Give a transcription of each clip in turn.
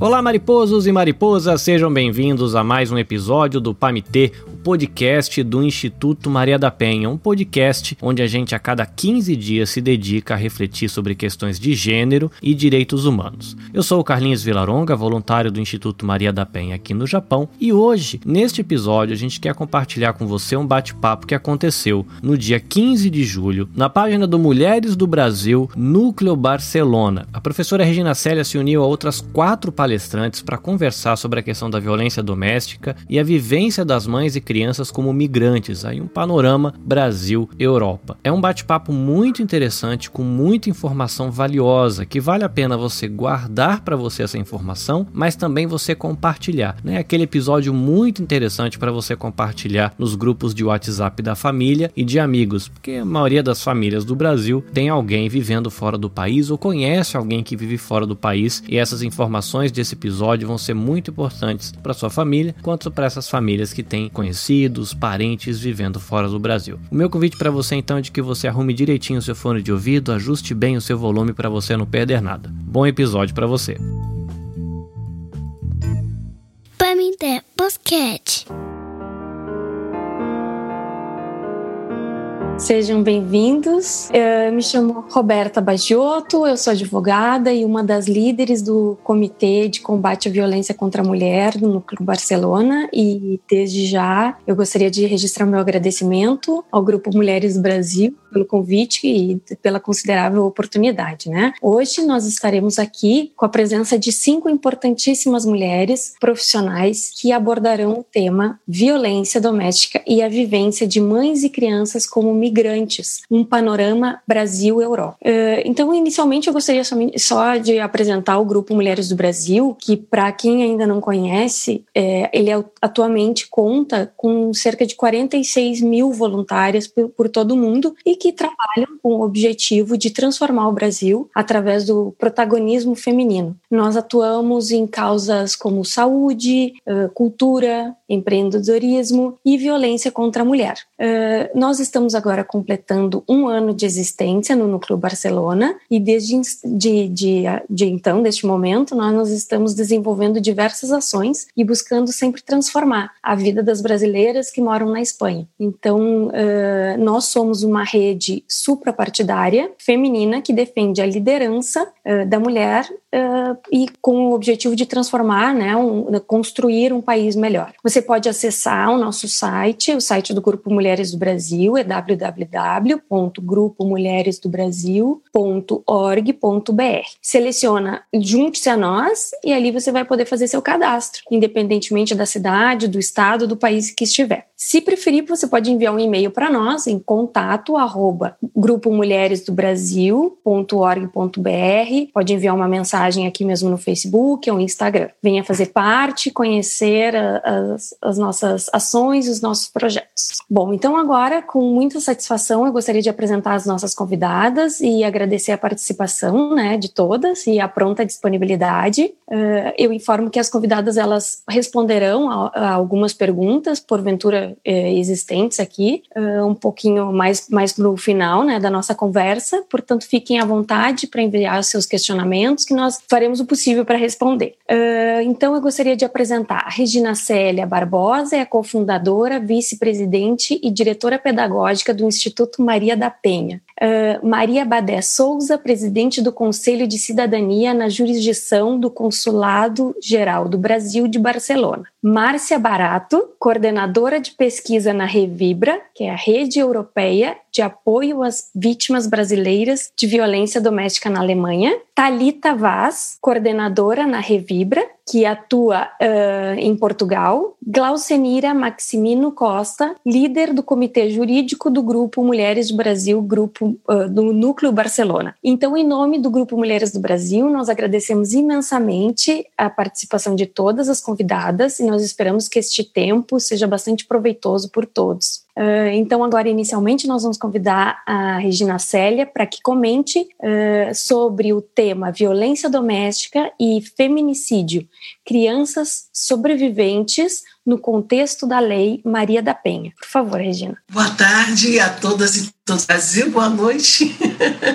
Olá, mariposos e mariposas, sejam bem-vindos a mais um episódio do Pamitê, podcast do Instituto Maria da Penha, um podcast onde a gente a cada 15 dias se dedica a refletir sobre questões de gênero e direitos humanos. Eu sou o Carlinhos Vilaronga, voluntário do Instituto Maria da Penha aqui no Japão, e hoje, neste episódio, a gente quer compartilhar com você um bate-papo que aconteceu no dia 15 de julho, na página do Mulheres do Brasil, Núcleo Barcelona. A professora Regina Célia se uniu a outras quatro palestrantes para conversar sobre a questão da violência doméstica e a vivência das mães e crianças crianças como migrantes, aí um panorama Brasil-Europa. É um bate-papo muito interessante, com muita informação valiosa, que vale a pena você guardar para você essa informação, mas também você compartilhar. Né? Aquele episódio muito interessante para você compartilhar nos grupos de WhatsApp da família e de amigos, porque a maioria das famílias do Brasil tem alguém vivendo fora do país ou conhece alguém que vive fora do país e essas informações desse episódio vão ser muito importantes para sua família, quanto para essas famílias que têm conhecido conhecidos, parentes vivendo fora do Brasil. O meu convite para você então é de que você arrume direitinho o seu fone de ouvido, ajuste bem o seu volume para você não perder nada. Bom episódio para você. Pamité Basquete. Sejam bem-vindos. Eu me chamo Roberta Bagiotto, eu sou advogada e uma das líderes do Comitê de Combate à Violência contra a Mulher no Núcleo Barcelona. E desde já eu gostaria de registrar meu agradecimento ao Grupo Mulheres do Brasil pelo convite e pela considerável oportunidade, né? Hoje nós estaremos aqui com a presença de cinco importantíssimas mulheres profissionais que abordarão o tema violência doméstica e a vivência de mães e crianças como migrantes, um panorama Brasil-Europa. Uh, então, inicialmente, eu gostaria só de apresentar o Grupo Mulheres do Brasil, que, para quem ainda não conhece, é, ele atualmente conta com cerca de 46 mil voluntárias por, todo o mundo e que trabalham com o objetivo de transformar o Brasil através do protagonismo feminino. Nós atuamos em causas como saúde, uh, cultura, empreendedorismo e violência contra a mulher. Nós estamos agora agora completando um ano de existência no Núcleo Barcelona e desde de, de, de então, deste momento, nós, nós estamos desenvolvendo diversas ações e buscando sempre transformar a vida das brasileiras que moram na Espanha. Então, uh, nós somos uma rede suprapartidária feminina que defende a liderança uh, da mulher uh, e com o objetivo de transformar, né, um, construir um país melhor. Você pode acessar o nosso site, o site do Grupo Mulheres do Brasil, é www www.grupomulheresdobrasil.org.br. Seleciona Junte-se a nós e ali você vai poder fazer seu cadastro, independentemente da cidade, do estado, do país que estiver. Se preferir, você pode enviar um e-mail para nós em contato arroba grupomulheresdobrasil.org.br. Pode enviar uma mensagem aqui mesmo no Facebook ou Instagram. Venha fazer parte, conhecer as, as nossas ações, os nossos projetos. Bom, então agora, com muita satisfação, eu gostaria de apresentar as nossas convidadas e agradecer a participação né, de todas e a pronta disponibilidade. Uh, eu informo que as convidadas elas responderão a algumas perguntas, porventura eh, existentes aqui, uh, um pouquinho mais, mais no final né, da nossa conversa. Portanto, fiquem à vontade para enviar seus questionamentos, que nós faremos o possível para responder. Uh, então, eu gostaria de apresentar a Regina Célia Barbosa, é a cofundadora, vice-presidente e diretora pedagógica do Instituto Maria da Penha. Uh, Maria Badé Souza, presidente do Conselho de Cidadania na jurisdição do Consulado Geral do Brasil de Barcelona. Márcia Barato, coordenadora de pesquisa na Revibra, que é a Rede Europeia de Apoio às Vítimas Brasileiras de Violência Doméstica na Alemanha. Talita Vaz, coordenadora na Revibra, que atua uh, em Portugal. Glaucenira Maximino Costa, líder do Comitê Jurídico do Grupo Mulheres do Brasil, grupo uh, do Núcleo Barcelona. Então, em nome do Grupo Mulheres do Brasil, nós agradecemos imensamente a participação de todas as convidadas e nós esperamos que este tempo seja bastante proveitoso por todos. Uh, então, agora, inicialmente, nós vamos convidar a Regina Célia para que comente uh, sobre o tema violência doméstica e feminicídio, crianças sobreviventes no contexto da Lei Maria da Penha. Por favor, Regina. Boa tarde a todas e todos do Brasil, boa noite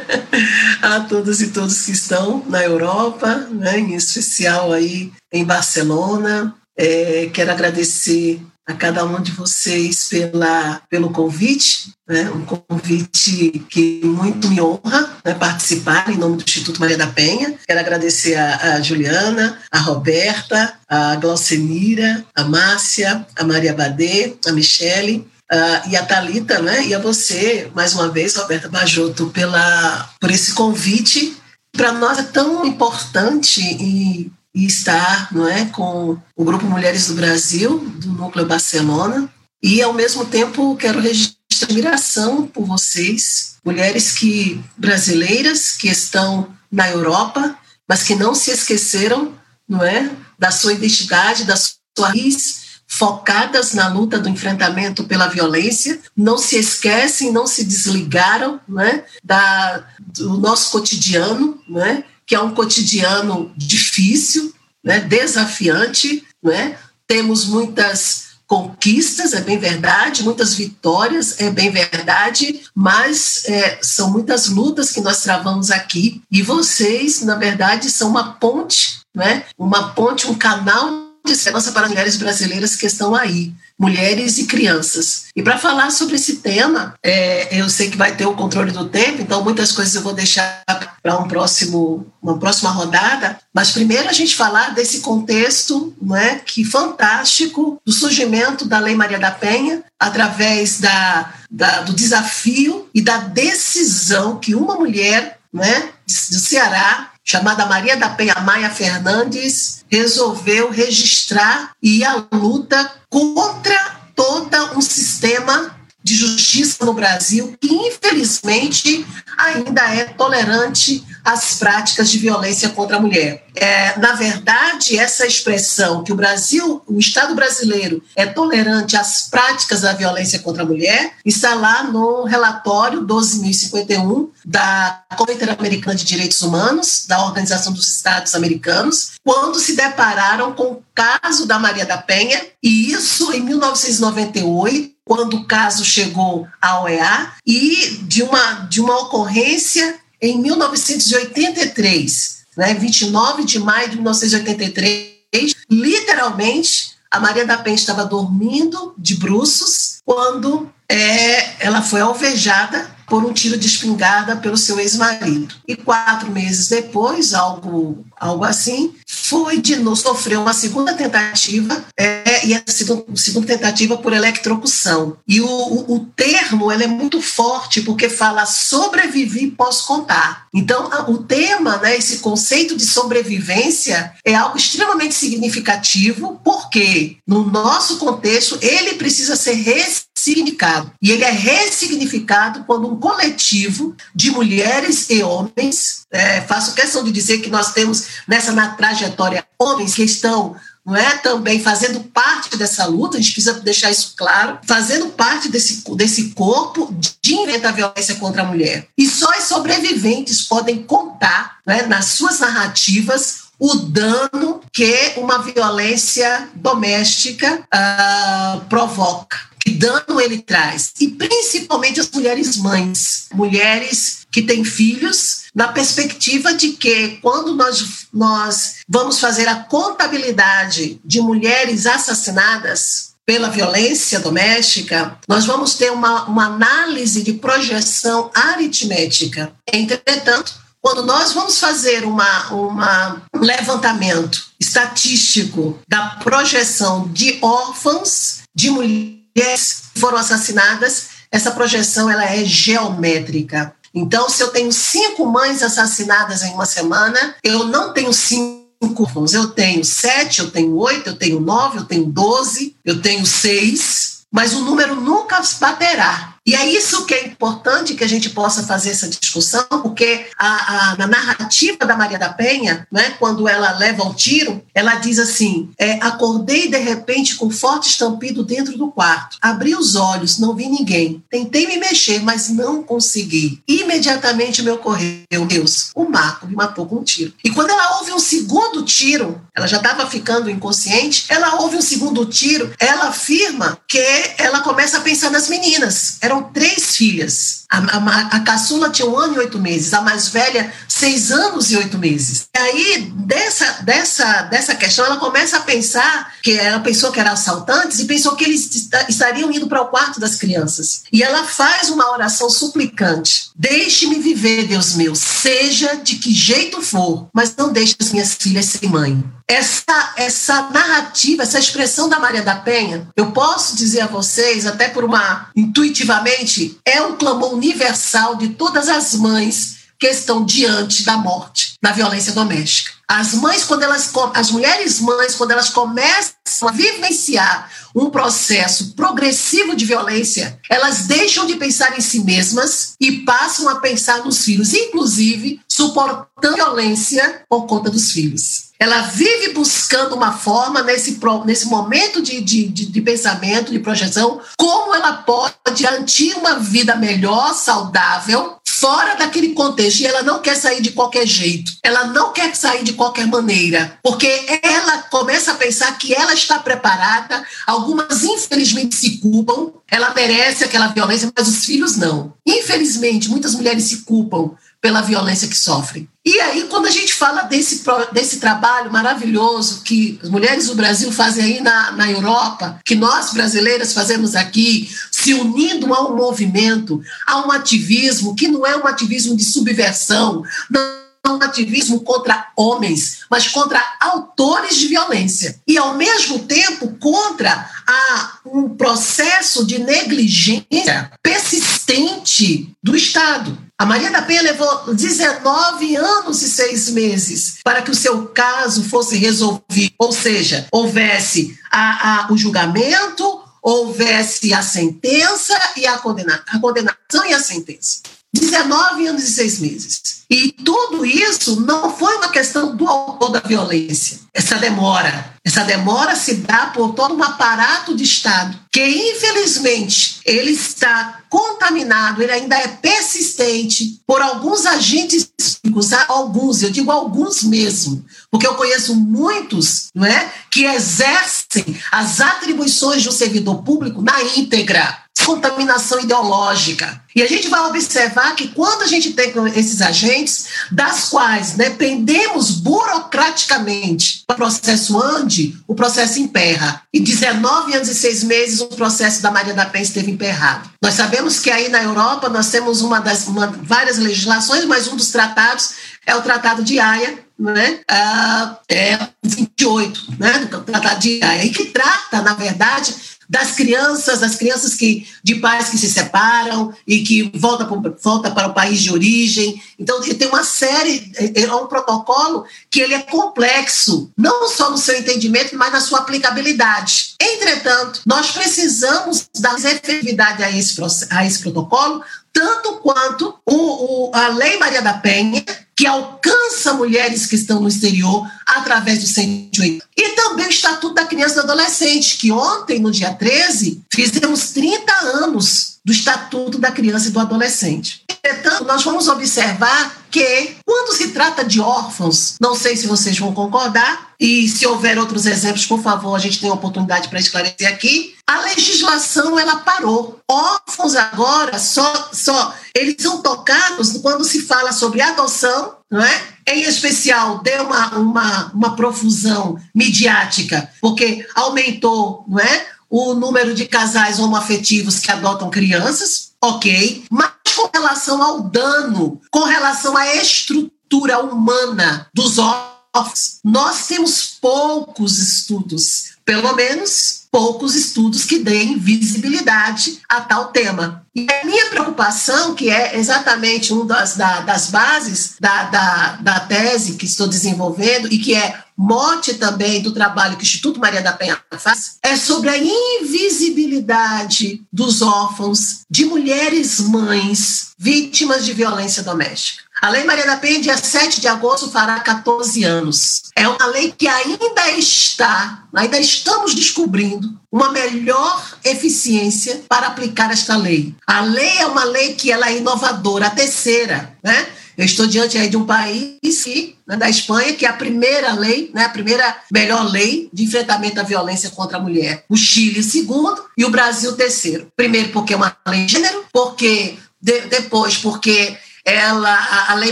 a todas e todos que estão na Europa, né, em especial aí em Barcelona. É, quero agradecer a cada um de vocês pela, pelo convite, né, um convite que muito me honra né, participar em nome do Instituto Maria da Penha. Quero agradecer a, a Juliana, a Roberta, a Glaucenira, a Márcia, a Maria Badê, a Michele, Uh, e a Talita, né? E a você, mais uma vez, Roberta Bajoto, pela por esse convite. Para nós é tão importante e e estar não é, com o Grupo Mulheres do Brasil, do Núcleo Barcelona. E, ao mesmo tempo, quero registrar admiração por vocês, mulheres que brasileiras que estão na Europa, mas que não se esqueceram não é, da sua identidade, da sua raiz, focadas na luta do enfrentamento pela violência, não se esquecem, não se desligaram é, da, do nosso cotidiano, é, que é um cotidiano difícil, né, desafiante, né? temos muitas conquistas, é bem verdade, muitas vitórias, é bem verdade, mas é, são muitas lutas que nós travamos aqui e vocês, na verdade, são uma ponte, né? uma ponte, um canal de segurança para mulheres brasileiras que estão aí, mulheres e crianças. E para falar sobre esse tema, é, eu sei que vai ter o controle do tempo, então muitas coisas eu vou deixar para um próximo, uma próxima rodada. Mas primeiro a gente falar desse contexto, não é, que fantástico do surgimento da Lei Maria da Penha através da, da do desafio e da decisão que uma mulher, não é, do Ceará chamada Maria da Penha Maia Fernandes, resolveu registrar e a luta contra todo um sistema de justiça no Brasil que, infelizmente, ainda é tolerante às práticas de violência contra a mulher. É, na verdade, essa expressão que o Brasil, o Estado brasileiro, é tolerante às práticas da violência contra a mulher, está lá no relatório 12.051 da Convenção Interamericana de Direitos Humanos, da Organização dos Estados Americanos, quando se depararam com o caso da Maria da Penha, e isso em 1998 quando o caso chegou à OEA e de uma, de uma ocorrência em 1983, né, 29 de maio de 1983, literalmente a Maria da Penha estava dormindo de bruços quando é, ela foi alvejada por um tiro de espingarda pelo seu ex-marido. E quatro meses depois, algo, algo assim, foi de novo, sofreu uma segunda tentativa, é, e a segunda, segunda, tentativa por eletrocução. E o, o, o termo ele é muito forte, porque fala sobrevivi posso contar. Então, o tema, né, esse conceito de sobrevivência, é algo extremamente significativo, porque no nosso contexto ele precisa ser ressignificado. E ele é ressignificado quando um coletivo de mulheres e homens, é, faço questão de dizer que nós temos nessa na trajetória homens que estão não é também fazendo parte dessa luta, a gente precisa deixar isso claro, fazendo parte desse, desse corpo de inventar violência contra a mulher. E só os sobreviventes podem contar né, nas suas narrativas o dano que uma violência doméstica uh, provoca que dano ele traz. E principalmente as mulheres mães, mulheres que têm filhos, na perspectiva de que quando nós, nós vamos fazer a contabilidade de mulheres assassinadas, pela violência doméstica, nós vamos ter uma, uma análise de projeção aritmética. Entretanto, quando nós vamos fazer uma, uma, um levantamento estatístico da projeção de órfãos, de mulheres, mulheres foram assassinadas, essa projeção ela é geométrica. Então, se eu tenho cinco mães assassinadas em uma semana, eu não tenho cinco irmãos, eu tenho sete, eu tenho oito, eu tenho nove, eu tenho doze, eu tenho seis, mas o número nunca baterá E é isso que é importante que a gente possa fazer essa discussão, porque a, a, na narrativa da Maria da Penha, né, quando ela leva o tiro, ela diz assim: é, acordei de repente com forte estampido dentro do quarto. Abri os olhos, não vi ninguém. Tentei me mexer, mas não consegui. Imediatamente me ocorreu, Deus, o Marco me matou com um tiro. E quando ela ouve um segundo tiro, ela já estava ficando inconsciente, ela ouve um segundo tiro, ela afirma que ela começa a pensar nas meninas. Eram três filhas. A, a, a caçula tinha um ano e oito meses, a mais velha, seis anos e oito meses. E aí, dessa, dessa, dessa questão, ela começa a pensar que ela pensou que eram assaltantes e pensou que eles estariam indo para o quarto das crianças. E ela faz uma oração suplicante: Deixe-me viver, Deus meu, seja de que jeito for, mas não deixe as minhas filhas sem mãe. Essa, essa narrativa, essa expressão da Maria da Penha, eu posso dizer a vocês, até por uma intuitivamente, é um clamor universal de todas as mães que estão diante da morte, da violência doméstica. As mães, quando elas, as mulheres mães, quando elas começam a vivenciar um processo progressivo de violência, elas deixam de pensar em si mesmas e passam a pensar nos filhos, inclusive suportando violência por conta dos filhos. Ela vive buscando uma forma, nesse, nesse momento de, de, de, pensamento, de projeção, como ela pode garantir uma vida melhor, saudável, fora daquele contexto. E ela não quer sair de qualquer jeito, ela não quer sair de qualquer maneira, porque ela começa a pensar que ela está preparada, algumas infelizmente se culpam, ela merece aquela violência, mas os filhos não. Infelizmente, muitas mulheres se culpam pela violência que sofrem. E aí, quando a gente fala desse, desse trabalho maravilhoso que as mulheres do Brasil fazem aí na, na Europa, que nós brasileiras fazemos aqui, se unindo a um movimento, a um ativismo que não é um ativismo de subversão, não é um ativismo contra homens, mas contra autores de violência. E, ao mesmo tempo, contra a, um processo de negligência persistente do Estado. A Maria da Penha levou 19 anos e seis meses para que o seu caso fosse resolvido, ou seja, houvesse a, a, o julgamento, houvesse a sentença e a, condena, a condenação e a sentença. 19 anos e seis meses. E tudo isso não foi uma questão do autor da violência. Essa demora. Essa demora se dá por todo um aparato de Estado que, infelizmente, ele está contaminado, ele ainda é persistente por alguns agentes públicos, alguns, eu digo alguns mesmo, porque eu conheço muitos não é, que exercem as atribuições de um servidor público na íntegra contaminação ideológica. E a gente vai observar que quando a gente tem esses agentes, das quais dependemos burocraticamente, o processo ande, o processo emperra. E 19 anos e seis meses o processo da Maria da Penha esteve emperrado. Nós sabemos que aí na Europa nós temos uma das uma, várias legislações, mas um dos tratados é o Tratado de Haia, né? Ah, é 28, né? Do Tratado de Haia, e que trata, na verdade, das crianças, das crianças que, de pais que se separam e que voltam para, volta para o país de origem. Então, tem uma série, é, é um protocolo que ele é complexo, não só no seu entendimento, mas na sua aplicabilidade. Entretanto, nós precisamos dar efetividade a esse, a esse protocolo, tanto quanto o, o, a Lei Maria da Penha, que alcança mulheres que estão no exterior através do 108. E também o Estatuto da Criança e do Adolescente, que ontem, no dia 13, fizemos 30 anos do Estatuto da Criança e do Adolescente. Entretanto, nós vamos observar que, quando se trata de órfãos, não sei se vocês vão concordar, e se houver outros exemplos, por favor, a gente tem oportunidade para esclarecer aqui, a legislação ela parou. Órfãos agora só, só eles são tocados quando se fala sobre adoção, não é? Em especial, deu uma, uma, uma profusão midiática, porque aumentou, não é? o número de casais homoafetivos que adotam crianças, ok, mas com relação ao dano, com relação à estrutura humana dos órfãos, nós temos poucos estudos, pelo menos poucos estudos que deem visibilidade a tal tema. E a minha preocupação, que é exatamente uma das, da, das bases da, da, da tese que estou desenvolvendo e que é mote também do trabalho que o Instituto Maria da Penha faz, é sobre a invisibilidade dos órfãos, de mulheres mães vítimas de violência doméstica. A Lei Maria da Penha, dia 7 de agosto, fará 14 anos. É uma lei que ainda está, ainda estamos descobrindo uma melhor eficiência para aplicar esta lei. A lei é uma lei que ela é inovadora, a terceira, né? Eu estou diante aí de um país que, né, da Espanha, que é a primeira lei, né, a primeira melhor lei de enfrentamento à violência contra a mulher. O Chile, segundo, e o Brasil, terceiro. Primeiro, porque é uma lei de gênero, porque de, depois, porque ela, a, Lei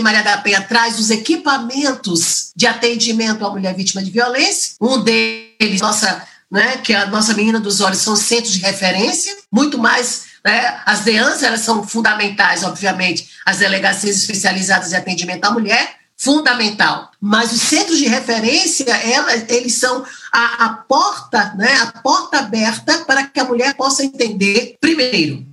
Maria da Penha traz os equipamentos de atendimento à mulher vítima de violência. Um deles, nossa, né, que é a nossa menina dos olhos, são centros de referência, muito mais né? As DEANs elas são fundamentais, obviamente, as delegacias especializadas em atendimento à mulher, fundamental. Mas os centros de referência, ela, eles são a, a, porta, né, a porta aberta para que a mulher possa entender, primeiro,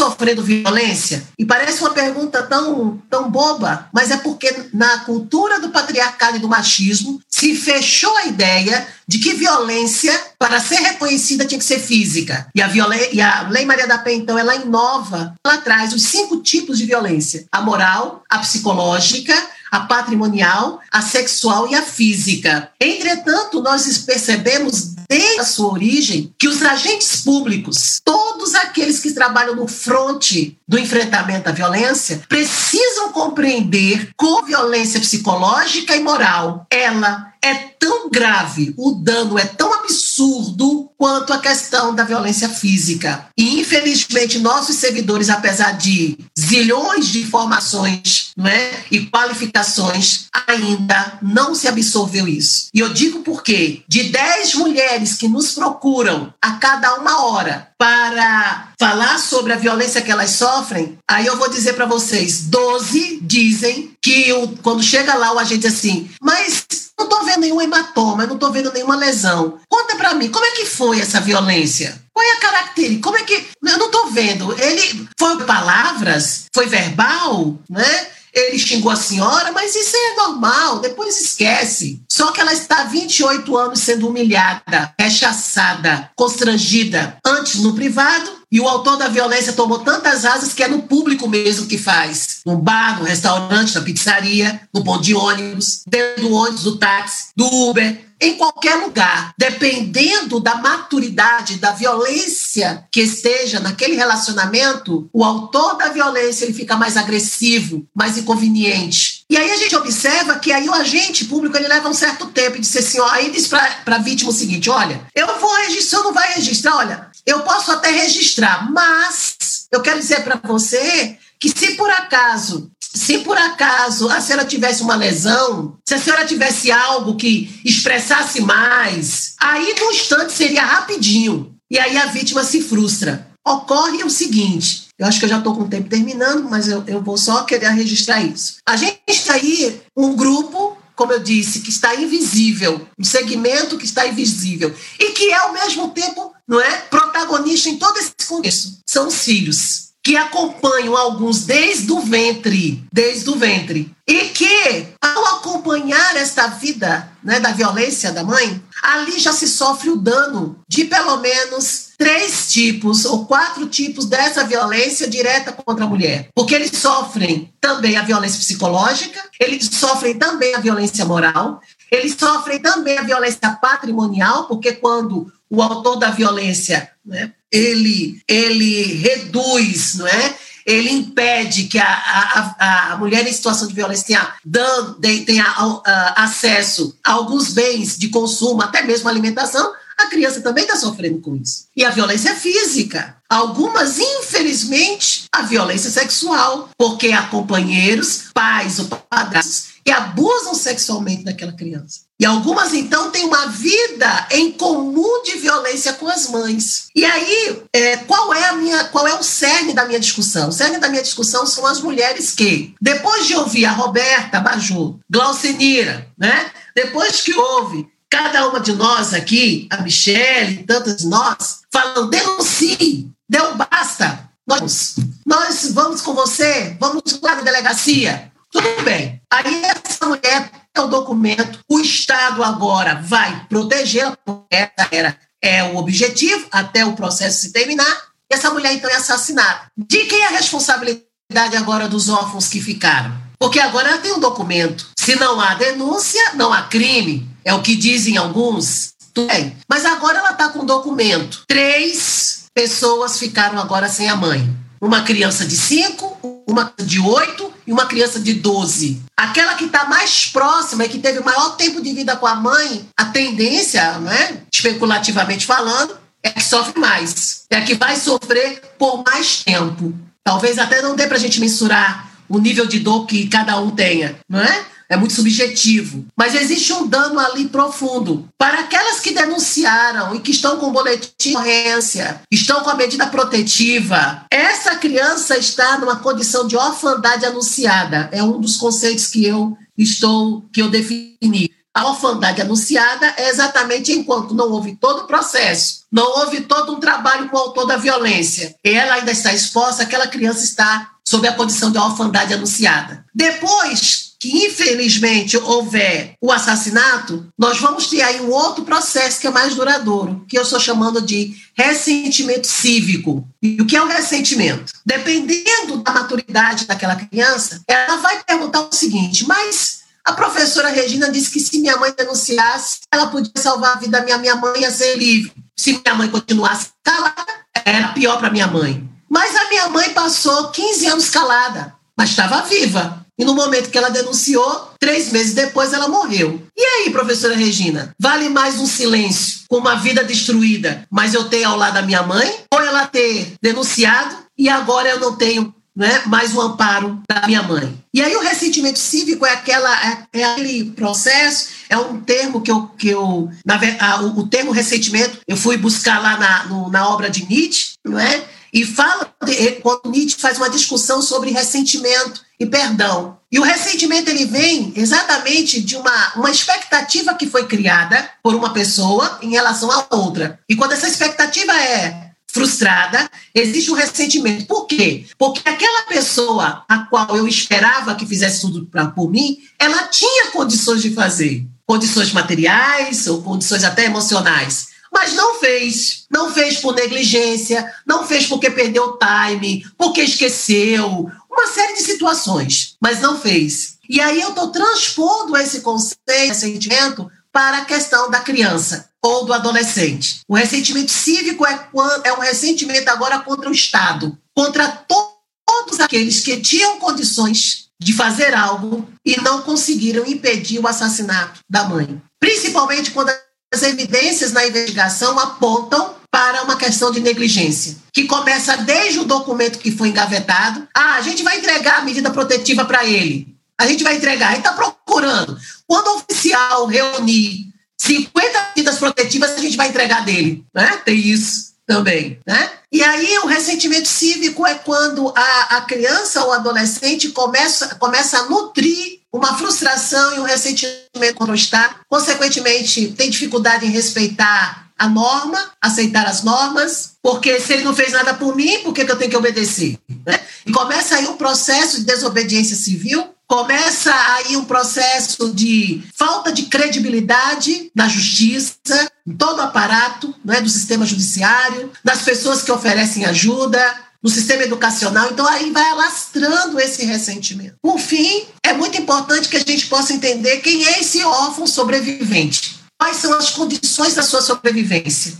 sofrendo violência? E parece uma pergunta tão, tão boba, mas é porque na cultura do patriarcado e do machismo se fechou a ideia de que violência, para ser reconhecida, tinha que ser física. E a, e a Lei Maria da Penha, então, ela inova, ela traz os cinco tipos de violência: a moral, a psicológica, a patrimonial, a sexual e a física. Entretanto, nós percebemos desde a sua origem que os agentes públicos, todos aqueles que trabalham no fronte do enfrentamento à violência, precisam compreender com violência psicológica e moral. Ela é tão grave, o dano é tão absurdo quanto a questão da violência física. E, infelizmente, nossos servidores, apesar de zilhões de informações né, e qualificações, ainda não se absorveu isso. E eu digo porque de 10 mulheres que nos procuram a cada uma hora para falar sobre a violência que elas sofrem, aí eu vou dizer para vocês, 12 dizem que o, quando chega lá o agente assim, mas não estou vendo nenhum hematoma, não estou vendo nenhuma lesão. Conta para mim, como é que foi essa violência? Qual é a característica? Como é que. Eu não estou vendo. Ele foi palavras? Foi verbal? Né? Ele xingou a senhora, mas isso é normal, depois esquece. Só que ela está há 28 anos sendo humilhada, rechaçada, constrangida, antes no privado, e o autor da violência tomou tantas asas que é no público mesmo que faz. No bar, no restaurante, na pizzaria, no ponto de ônibus, dentro do ônibus, do táxi, do Uber, em qualquer lugar, dependendo da maturidade, da violência que esteja naquele relacionamento, o autor da violência ele fica mais agressivo, mais inconveniente. E aí a gente observa que aí o agente público ele leva um certo tempo e diz assim, ó, aí diz para a vítima o seguinte, olha, eu vou registrar, não vai registrar, olha, eu posso até registrar, mas eu quero dizer para você que se por acaso se por acaso a senhora tivesse uma lesão, se a senhora tivesse algo que expressasse mais, aí no instante seria rapidinho. E aí a vítima se frustra. Ocorre o seguinte: eu acho que eu já estou com o tempo terminando, mas eu, eu vou só querer registrar isso. A gente está aí um grupo como eu disse, que está invisível, um segmento que está invisível e que é ao mesmo tempo, não é, protagonista em todo esse contexto. São os filhos que acompanham alguns desde o ventre, desde o ventre, e que ao acompanhar esta vida, né, da violência da mãe, ali já se sofre o dano de pelo menos três tipos ou quatro tipos dessa violência direta contra a mulher, porque eles sofrem também a violência psicológica, eles sofrem também a violência moral, eles sofrem também a violência patrimonial, porque quando o autor da violência né, ele, ele reduz, não é? Ele impede que a, a, a mulher em situação de violência tenha, dan, tenha uh, acesso a alguns bens de consumo, até mesmo alimentação, a criança também está sofrendo com isso. E a violência física. Algumas, infelizmente, a violência sexual, porque há companheiros, pais ou padrastos que abusam sexualmente daquela criança. E algumas, então, têm uma vida em comum de violência com as mães. E aí, é, qual é a minha, qual é o cerne da minha discussão? O cerne da minha discussão são as mulheres que, depois de ouvir a Roberta Baju, Glaucenira, né? Depois que ouve cada uma de nós aqui, a Michelle, tantas de nós, falando, denuncie, deu basta. Nós, nós vamos com você, vamos lá na delegacia. Tudo bem. Aí essa mulher é o documento, o Estado agora vai protegê-la, essa era é o objetivo, até o processo se terminar, e essa mulher então é assassinada. De quem é a responsabilidade agora dos órfãos que ficaram? Porque agora ela tem um documento. Se não há denúncia, não há crime. É o que dizem alguns. Tudo bem. Mas agora ela está com um documento. Três pessoas ficaram agora sem a mãe. Uma criança de cinco, uma de oito e uma criança de doze. Aquela que está mais próxima e que teve o maior tempo de vida com a mãe, a tendência, né, especulativamente falando, é que sofre mais. É que vai sofrer por mais tempo. Talvez até não dê para a gente mensurar o nível de dor que cada um tenha, não é? É muito subjetivo. Mas existe um dano ali profundo. Para aquelas que denunciaram e que estão com boletim de ocorrência, estão com a medida protetiva, essa criança está numa condição de orfandade anunciada. É um dos conceitos que eu estou, que eu defini. A orfandade anunciada é exatamente enquanto não houve todo o processo, não houve todo um trabalho com o autor da violência, e ela ainda está exposta, aquela criança está sob a condição de orfandade anunciada. Depois que, infelizmente, houver o assassinato, nós vamos ter aí um outro processo que é mais duradouro, que eu estou chamando de ressentimento cívico. E o que é o ressentimento? Dependendo da maturidade daquela criança, ela vai perguntar o seguinte: mas a professora Regina disse que se minha mãe denunciasse, ela podia salvar a vida da minha, minha mãe ia ser livre. Se minha mãe continuasse calada, era pior para minha mãe. Mas a minha mãe passou 15 anos calada, mas estava viva. E no momento que ela denunciou, três meses depois ela morreu. E aí, professora Regina, vale mais um silêncio com uma vida destruída, mas eu tenho ao lado da minha mãe? Ou ela ter denunciado e agora eu não tenho né, mais o amparo da minha mãe. E aí o ressentimento cívico é, aquela, é, é aquele processo, é um termo que eu, que eu na, a, o, o, termo ressentimento, eu fui buscar lá na, no, na obra de Nietzsche, não é? E fala, de, quando Nietzsche faz uma discussão sobre ressentimento e perdão. E o ressentimento ele vem exatamente de uma, uma expectativa que foi criada por uma pessoa em relação à outra. E quando essa expectativa é frustrada, existe um ressentimento. Por quê? Porque aquela pessoa a qual eu esperava que fizesse tudo pra, por mim, ela tinha condições de fazer. Condições materiais ou condições até emocionais. Mas não fez. Não fez por negligência, não fez porque perdeu o time, porque esqueceu, uma série de situações, mas não fez. E aí eu estou transpondo esse conceito, esse sentimento, para a questão da criança ou do adolescente. O ressentimento cívico é, é um ressentimento agora contra o Estado, contra to todos aqueles que tinham condições de fazer algo e não conseguiram impedir o assassinato da mãe. Principalmente quando as evidências na investigação apontam para uma questão de negligência, que começa desde o documento que foi engavetado. Ah, a gente vai entregar a medida protetiva para ele. A gente vai entregar, gente está procurando. Quando o oficial reunir 50 medidas protetivas a gente vai entregar dele, né? Tem isso também, né? E aí o ressentimento cívico é quando a, a criança ou adolescente começa, começa a nutrir uma frustração e um ressentimento contra o Estado, consequentemente tem dificuldade em respeitar a norma, aceitar as normas, porque se ele não fez nada por mim, por que, que eu tenho que obedecer? Né? E começa aí um processo de desobediência civil Começa aí um processo de falta de credibilidade na justiça, em todo o aparato não é, do sistema judiciário, das pessoas que oferecem ajuda, no sistema educacional. Então, aí vai alastrando esse ressentimento. Por fim, é muito importante que a gente possa entender quem é esse órfão sobrevivente. Quais são as condições da sua sobrevivência?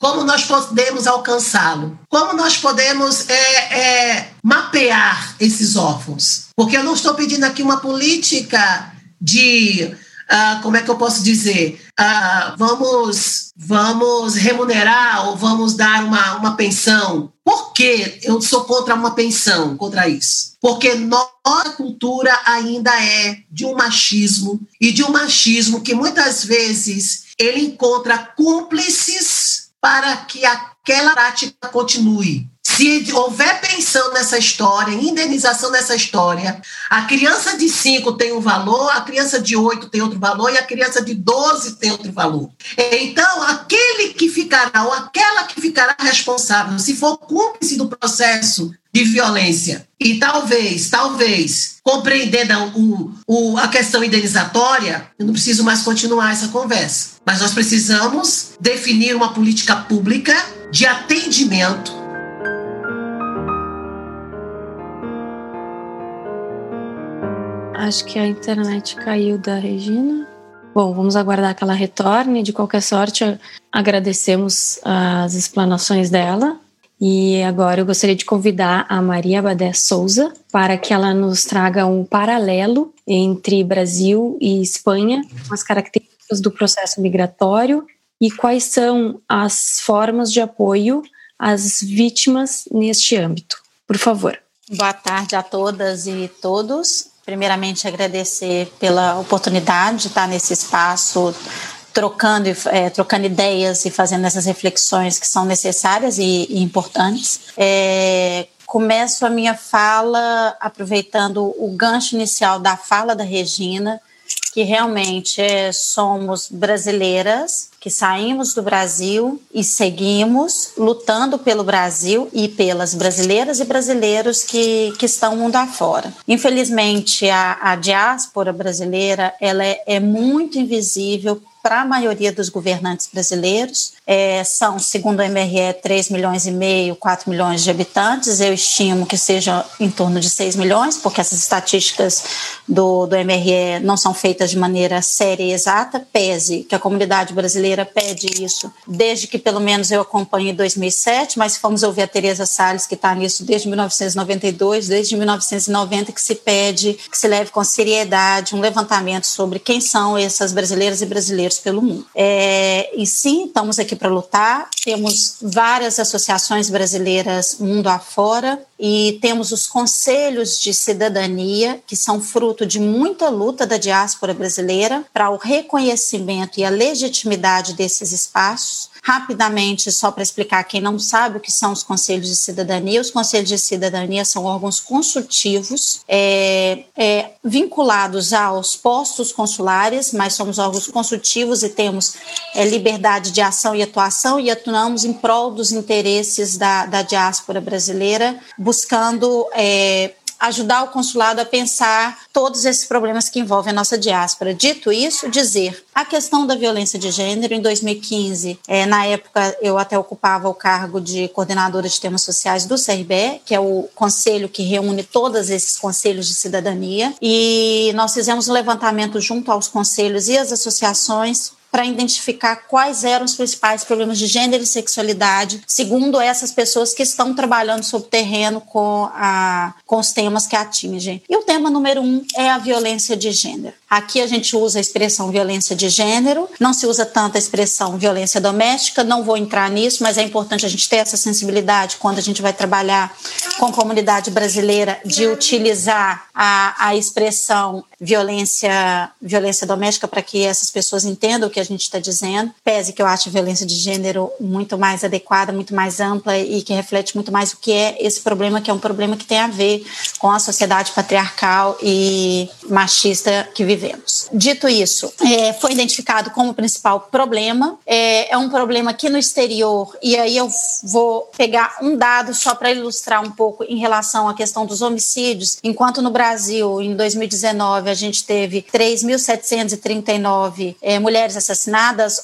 Como nós podemos alcançá-lo? Como nós podemos é, é, mapear esses órfãos? Porque eu não estou pedindo aqui uma política de Uh, como é que eu posso dizer? Uh, vamos, vamos remunerar ou vamos dar uma, uma pensão. Por que eu sou contra uma pensão, contra isso? Porque nossa cultura ainda é de um machismo e de um machismo que muitas vezes ele encontra cúmplices para que aquela prática continue. Se houver pensão nessa história, indenização nessa história, a criança de 5 tem um valor, a criança de 8 tem outro valor e a criança de 12 tem outro valor. Então, aquele que ficará ou aquela que ficará responsável, se for cúmplice do processo de violência e talvez, talvez, compreendendo o, o, a questão indenizatória, eu não preciso mais continuar essa conversa. Mas nós precisamos definir uma política pública de atendimento Acho que a internet caiu da Regina. Bom, vamos aguardar que ela retorne. De qualquer sorte, agradecemos as explanações dela. E agora eu gostaria de convidar a Maria Badé Souza para que ela nos traga um paralelo entre Brasil e Espanha, as características do processo migratório e quais são as formas de apoio às vítimas neste âmbito. Por favor. Boa tarde a todas e todos. Primeiramente, agradecer pela oportunidade de estar nesse espaço trocando, é, trocando ideias e fazendo essas reflexões que são necessárias e, e importantes. É, começo a minha fala aproveitando o gancho inicial da fala da Regina, que realmente é, somos brasileiras que saímos do Brasil e seguimos lutando pelo Brasil e pelas brasileiras e brasileiros que, que estão mundo afora. Infelizmente, a, a diáspora brasileira ela é, é muito invisível para a maioria dos governantes brasileiros. É, são, segundo o MRE, 3 milhões e meio, 4 milhões de habitantes. Eu estimo que seja em torno de 6 milhões, porque essas estatísticas do, do MRE não são feitas de maneira séria e exata, pese que a comunidade brasileira pede isso desde que pelo menos eu acompanho em 2007, mas fomos ouvir a Tereza Salles, que está nisso desde 1992, desde 1990 que se pede que se leve com seriedade um levantamento sobre quem são essas brasileiras e brasileiros pelo mundo. É, e sim, estamos aqui para lutar. Temos várias associações brasileiras mundo afora e temos os conselhos de cidadania, que são fruto de muita luta da diáspora brasileira para o reconhecimento e a legitimidade desses espaços. Rapidamente, só para explicar quem não sabe o que são os conselhos de cidadania, os conselhos de cidadania são órgãos consultivos é, é, vinculados aos postos consulares, mas somos órgãos consultivos e temos é, liberdade de ação e atuação e atuamos em prol dos interesses da, da diáspora brasileira, buscando é, ajudar o consulado a pensar todos esses problemas que envolvem a nossa diáspora. Dito isso, dizer a questão da violência de gênero, em 2015, é, na época eu até ocupava o cargo de coordenadora de temas sociais do CRB, que é o conselho que reúne todos esses conselhos de cidadania, e nós fizemos um levantamento junto aos conselhos e às associações para identificar quais eram os principais problemas de gênero e sexualidade, segundo essas pessoas que estão trabalhando sobre o terreno com, a, com os temas que atingem. E o tema número um é a violência de gênero. Aqui a gente usa a expressão violência de gênero, não se usa tanto a expressão violência doméstica, não vou entrar nisso, mas é importante a gente ter essa sensibilidade quando a gente vai trabalhar com a comunidade brasileira de utilizar a, a expressão violência, violência doméstica para que essas pessoas entendam o que a gente está dizendo. Pese que eu acho a violência de gênero muito mais adequada, muito mais ampla e que reflete muito mais o que é esse problema, que é um problema que tem a ver com a sociedade patriarcal e machista que vivemos. Dito isso, é, foi identificado como principal problema. É, é um problema aqui no exterior, e aí eu vou pegar um dado só para ilustrar um pouco em relação à questão dos homicídios. Enquanto no Brasil, em 2019, a gente teve 3.739 é, mulheres assassinadas,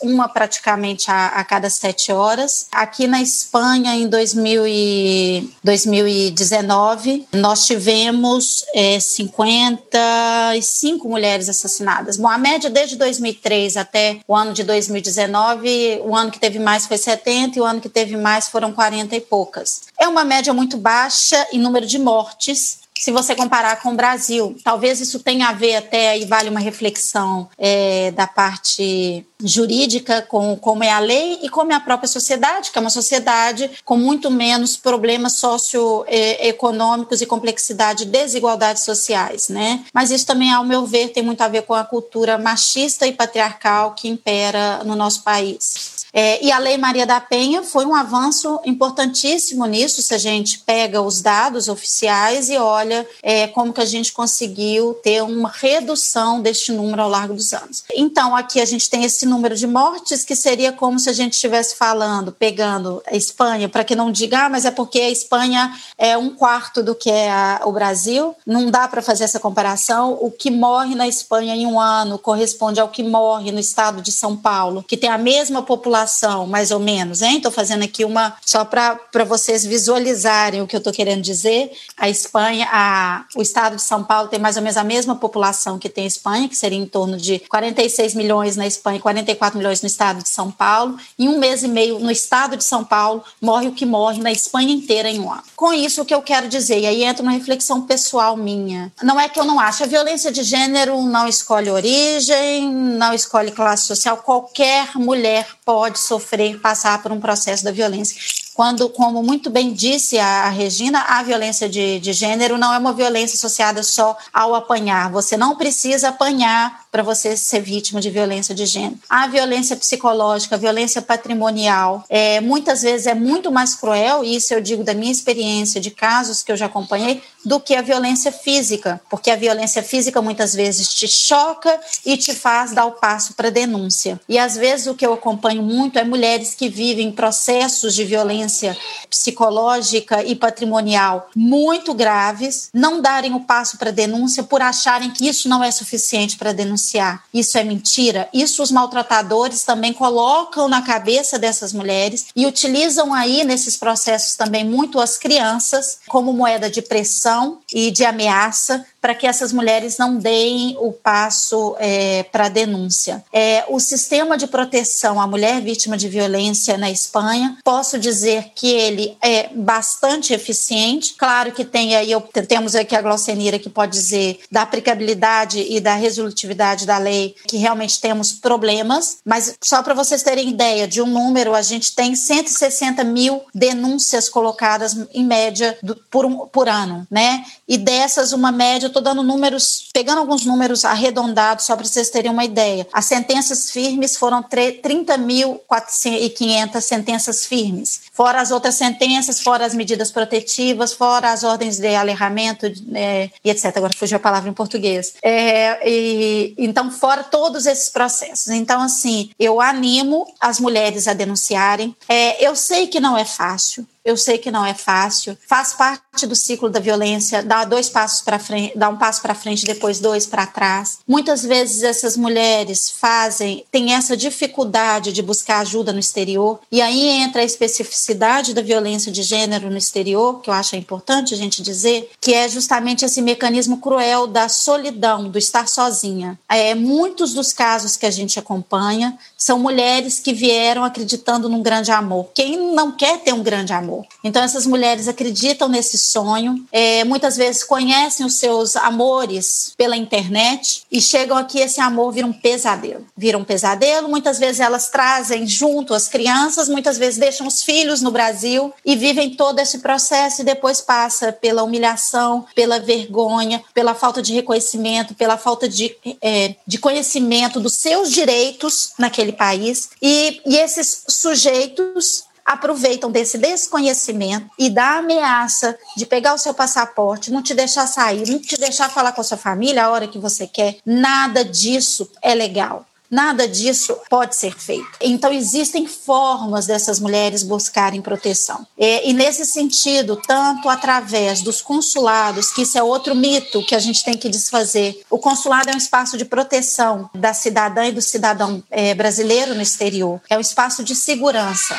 uma praticamente a, a, cada sete horas. Aqui na Espanha, em 2000 e 2019, nós tivemos é, 55 mulheres assassinadas. Bom, a média desde 2003 até o ano de 2019, o ano que teve mais foi 70 e o ano que teve mais foram 40 e poucas. É uma média muito baixa em número de mortes, se você comparar com o Brasil. Talvez isso tenha a ver até, aí vale uma reflexão é, da parte jurídica com como é a lei e como é a própria sociedade, que é uma sociedade com muito menos problemas socioeconômicos e complexidade de desigualdades sociais, né? Mas isso também, ao meu ver, tem muito a ver com a cultura machista e patriarcal que impera no nosso país. É, e a Lei Maria da Penha foi um avanço importantíssimo nisso, se a gente pega os dados oficiais e olha é, como que a gente conseguiu ter uma redução deste número ao largo dos anos. Então, aqui a gente tem esse número de mortes que seria como se a gente estivesse falando, pegando a Espanha, para que não diga, ah, mas é porque a Espanha é um quarto do que é a, o Brasil. Não dá para fazer essa comparação. O que morre na Espanha em um ano corresponde ao que morre no estado de São Paulo, que tem a mesma população, mais ou menos, hein? Estou fazendo aqui uma só para vocês visualizarem o que eu estou querendo dizer. A Espanha, a, o estado de São Paulo tem mais ou menos a mesma população que tem a Espanha, que seria em torno de 46 milhões na Espanha, 44 milhões no estado de São Paulo. Em um mês e meio, no estado de São Paulo, morre o que morre na Espanha inteira em um ano. Com isso, o que eu quero dizer, e aí entra uma reflexão pessoal minha. Não é que eu não acho, a violência de gênero não escolhe origem, não escolhe classe social, qualquer mulher pode sofrer, passar por um processo da violência quando, como muito bem disse a Regina, a violência de, de gênero não é uma violência associada só ao apanhar. Você não precisa apanhar para você ser vítima de violência de gênero. A violência psicológica, a violência patrimonial, é, muitas vezes é muito mais cruel, e isso eu digo da minha experiência, de casos que eu já acompanhei, do que a violência física, porque a violência física muitas vezes te choca e te faz dar o passo para denúncia. E às vezes o que eu acompanho muito é mulheres que vivem processos de violência violência psicológica e patrimonial muito graves, não darem o passo para denúncia por acharem que isso não é suficiente para denunciar. Isso é mentira. Isso os maltratadores também colocam na cabeça dessas mulheres e utilizam aí nesses processos também muito as crianças como moeda de pressão e de ameaça para que essas mulheres não deem o passo é, para a denúncia. É, o sistema de proteção à mulher vítima de violência na Espanha, posso dizer que ele é bastante eficiente. Claro que tem aí, eu, temos aqui a Glaucenira que pode dizer da aplicabilidade e da resolutividade da lei, que realmente temos problemas, mas só para vocês terem ideia de um número, a gente tem 160 mil denúncias colocadas em média do, por, um, por ano, né? E dessas, uma média eu estou dando números, pegando alguns números arredondados, só para vocês terem uma ideia. As sentenças firmes foram 30.500 sentenças firmes, fora as outras sentenças, fora as medidas protetivas, fora as ordens de alerramento é, e etc. Agora fugiu a palavra em português. É, e, então, fora todos esses processos. Então, assim, eu animo as mulheres a denunciarem. É, eu sei que não é fácil, eu sei que não é fácil, faz parte do ciclo da violência, dá dois passos para frente, dá um passo para frente, depois dois para trás. Muitas vezes essas mulheres fazem, têm essa dificuldade de buscar ajuda no exterior, e aí entra a especificidade da violência de gênero no exterior, que eu acho importante a gente dizer, que é justamente esse mecanismo cruel da solidão, do estar sozinha. É, muitos dos casos que a gente acompanha são mulheres que vieram acreditando num grande amor. Quem não quer ter um grande amor? amor. Então, essas mulheres acreditam nesse sonho, é, muitas vezes conhecem os seus amores pela internet e chegam aqui, esse amor vira um pesadelo. Vira um pesadelo, muitas vezes elas trazem junto as crianças, muitas vezes deixam os filhos no Brasil e vivem todo esse processo e depois passa pela humilhação, pela vergonha, pela falta de reconhecimento, pela falta de, é, de conhecimento dos seus direitos naquele país. E, e esses sujeitos aproveitam desse desconhecimento e da ameaça de pegar o seu passaporte, não te deixar sair, não te deixar falar com a sua família a hora que você quer. Nada disso é legal. Nada disso pode ser feito. Então, existem formas dessas mulheres buscarem proteção. E, e, nesse sentido, tanto através dos consulados, que isso é outro mito que a gente tem que desfazer, o consulado é um espaço de proteção da cidadã e do cidadão é, brasileiro no exterior, é um espaço de segurança.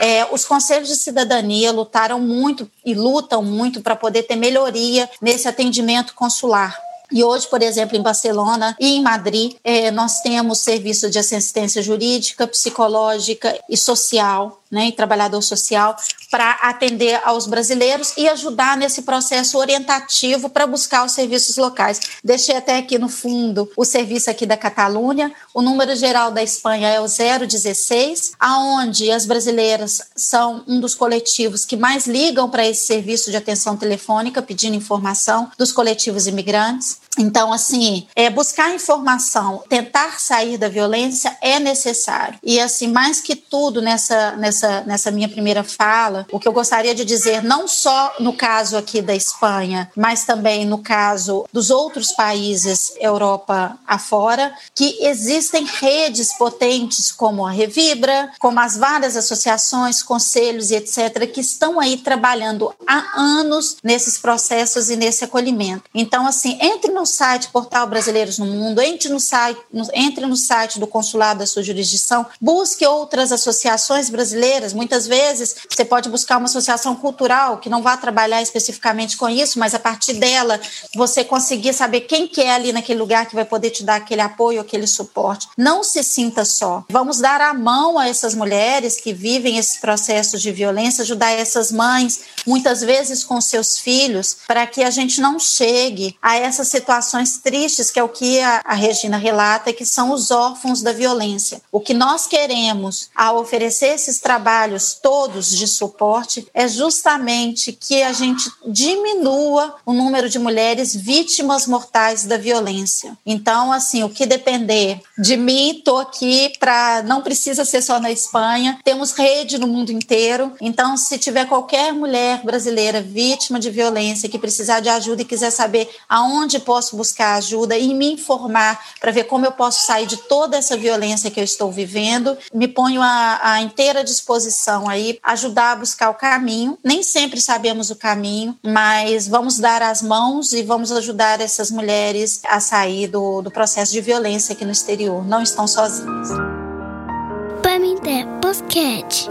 É, os conselhos de cidadania lutaram muito e lutam muito para poder ter melhoria nesse atendimento consular. E hoje, por exemplo, em Barcelona e em Madrid, é, nós temos serviços de assistência jurídica, psicológica e social né, e trabalhador social para atender aos brasileiros e ajudar nesse processo orientativo para buscar os serviços locais. Deixei até aqui no fundo o serviço aqui da Catalunha. O número geral da Espanha é o 016, aonde as brasileiras são um dos coletivos que mais ligam para esse serviço de atenção telefônica pedindo informação dos coletivos imigrantes. Então, assim, é, buscar informação, tentar sair da violência é necessário. E, assim, mais que tudo nessa, nessa, nessa minha primeira fala, o que eu gostaria de dizer, não só no caso aqui da Espanha, mas também no caso dos outros países Europa afora, que existem redes potentes como a Revibra, como as várias associações, conselhos e etc., que estão aí trabalhando há anos nesses processos e nesse acolhimento. Então, assim, entre no no site Portal Brasileiros no Mundo, entre no site, entre no site do consulado da sua jurisdição, busque outras associações brasileiras. Muitas vezes você pode buscar uma associação cultural que não vá trabalhar especificamente com isso, mas a partir dela você conseguir saber quem que é ali naquele lugar que vai poder te dar aquele apoio, aquele suporte. Não se sinta só. Vamos dar a mão a essas mulheres que vivem esses processos de violência, ajudar essas mães, muitas vezes com seus filhos, para que a gente não chegue a essa situação situações tristes, que é o que a, a Regina relata, que são os órfãos da violência. O que nós queremos ao oferecer esses trabalhos todos de suporte é justamente que a gente diminua o número de mulheres vítimas mortais da violência. Então, assim, o que depender de mim, estou aqui para. Não precisa ser só na Espanha, temos rede no mundo inteiro. Então, se tiver qualquer mulher brasileira vítima de violência que precisar de ajuda e quiser saber aonde posso posso buscar ajuda e me informar para ver como eu posso sair de toda essa violência que eu estou vivendo. Me ponho à, inteira disposição aí, ajudar a buscar o caminho. Nem sempre sabemos o caminho, mas vamos dar as mãos e vamos ajudar essas mulheres a sair do, do processo de violência aqui no exterior. Não estão sozinhas. Pamité Podcast.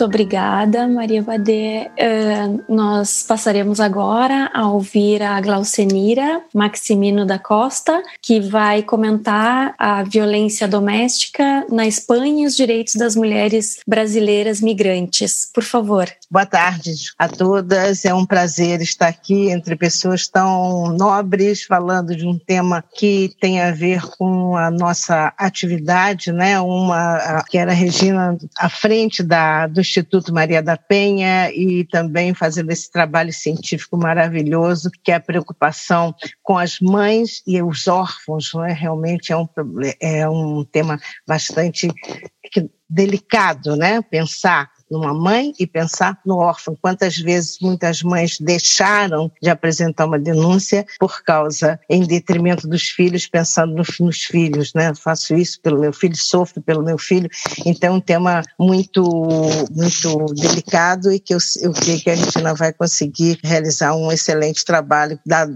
Muito obrigada, Maria Badê. Uh, nós passaremos agora a ouvir a Glaucenira Maximino da Costa, que vai comentar a violência doméstica na Espanha e os direitos das mulheres brasileiras migrantes. Por favor. Boa tarde a todas. É um prazer estar aqui entre pessoas tão nobres, falando de um tema que tem a ver com a nossa atividade, né? Uma que era Regina à frente da, do Instituto Maria da Penha e também fazendo esse trabalho científico maravilhoso, que é a preocupação com as mães e os órfãos, é? Realmente é um, é um tema bastante delicado, né? Pensar numa mãe e pensar no órfão. Quantas vezes muitas mães deixaram de apresentar uma denúncia por causa, em detrimento dos filhos, pensando nos, nos filhos, né? Faço isso pelo meu filho, sofro pelo meu filho. Então, um tema muito, muito delicado e que eu, eu creio que a não vai conseguir realizar um excelente trabalho, da,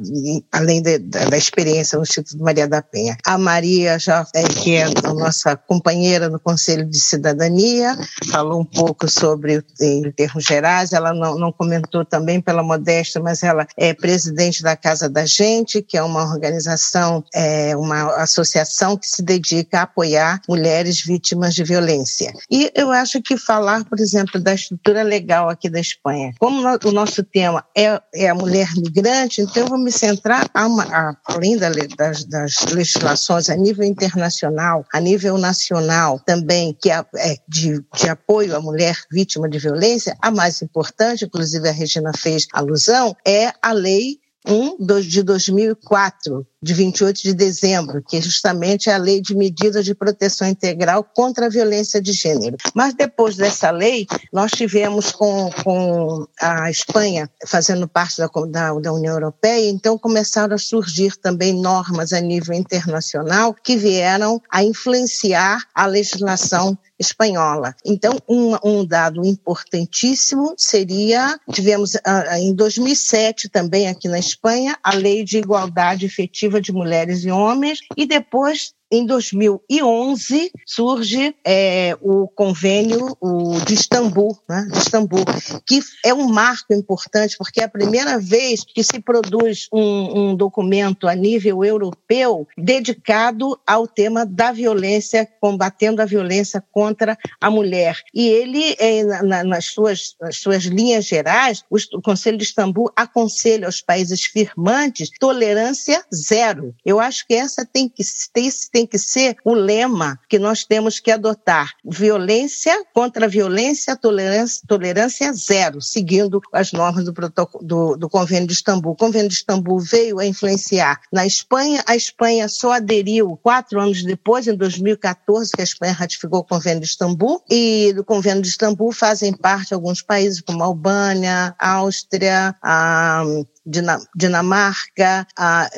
além de, da, da, experiência no Instituto Maria da Penha. A Maria, já, é, que é a nossa companheira no Conselho de Cidadania, falou um pouco sobre sobre, em termos gerais, ela não, não comentou também pela modéstia, mas ela é presidente da Casa da Gente, que é uma organização, é, uma associação que se dedica a apoiar mulheres vítimas de violência. E eu acho que falar, por exemplo, da estrutura legal aqui da Espanha, como o nosso tema é, é a mulher migrante, então eu vou me centrar, a uma, a, além da, das, das, legislações a nível internacional, a nível nacional também, que é, de, de apoio à mulher vítima de violência, a mais importante, inclusive a Regina fez alusão, é a lei 1 de 2004, de 28 de dezembro, que justamente é a Lei de Medidas de Proteção Integral contra a Violência de Gênero. Mas depois dessa lei, nós tivemos com, com a Espanha fazendo parte da, da, da União Europeia, então começaram a surgir também normas a nível internacional que vieram a influenciar a legislação espanhola. Então, um, um dado importantíssimo seria, tivemos uh, em 2007 também aqui na Espanha, a Lei de Igualdade Efetiva de Mulheres e Homens, e depois em 2011 surge é, o convênio o de Istambul, né, de Istambul, que é um marco importante porque é a primeira vez que se produz um, um documento a nível europeu dedicado ao tema da violência, combatendo a violência contra a mulher. E ele, é, na, nas, suas, nas suas linhas gerais, o Conselho de Istambul aconselha aos países firmantes tolerância zero. Eu acho que essa tem que, tem, tem tem que ser o lema que nós temos que adotar. Violência contra violência, tolerância, tolerância zero, seguindo as normas do, do, do Convênio de Istambul. O Convênio de Istambul veio a influenciar na Espanha. A Espanha só aderiu quatro anos depois, em 2014, que a Espanha ratificou o Convênio de Istambul. E do Convênio de Istambul fazem parte alguns países como a Albânia, Áustria, a Dinamarca, a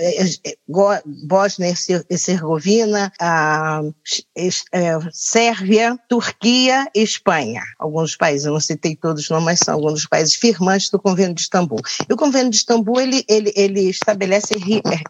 Bósnia e Herzegovina, a Sérvia, Turquia e Espanha. Alguns países, eu não citei todos os nomes, mas são alguns dos países firmantes do Convênio de Istambul. E o Convênio de Istambul, ele, ele, ele estabelece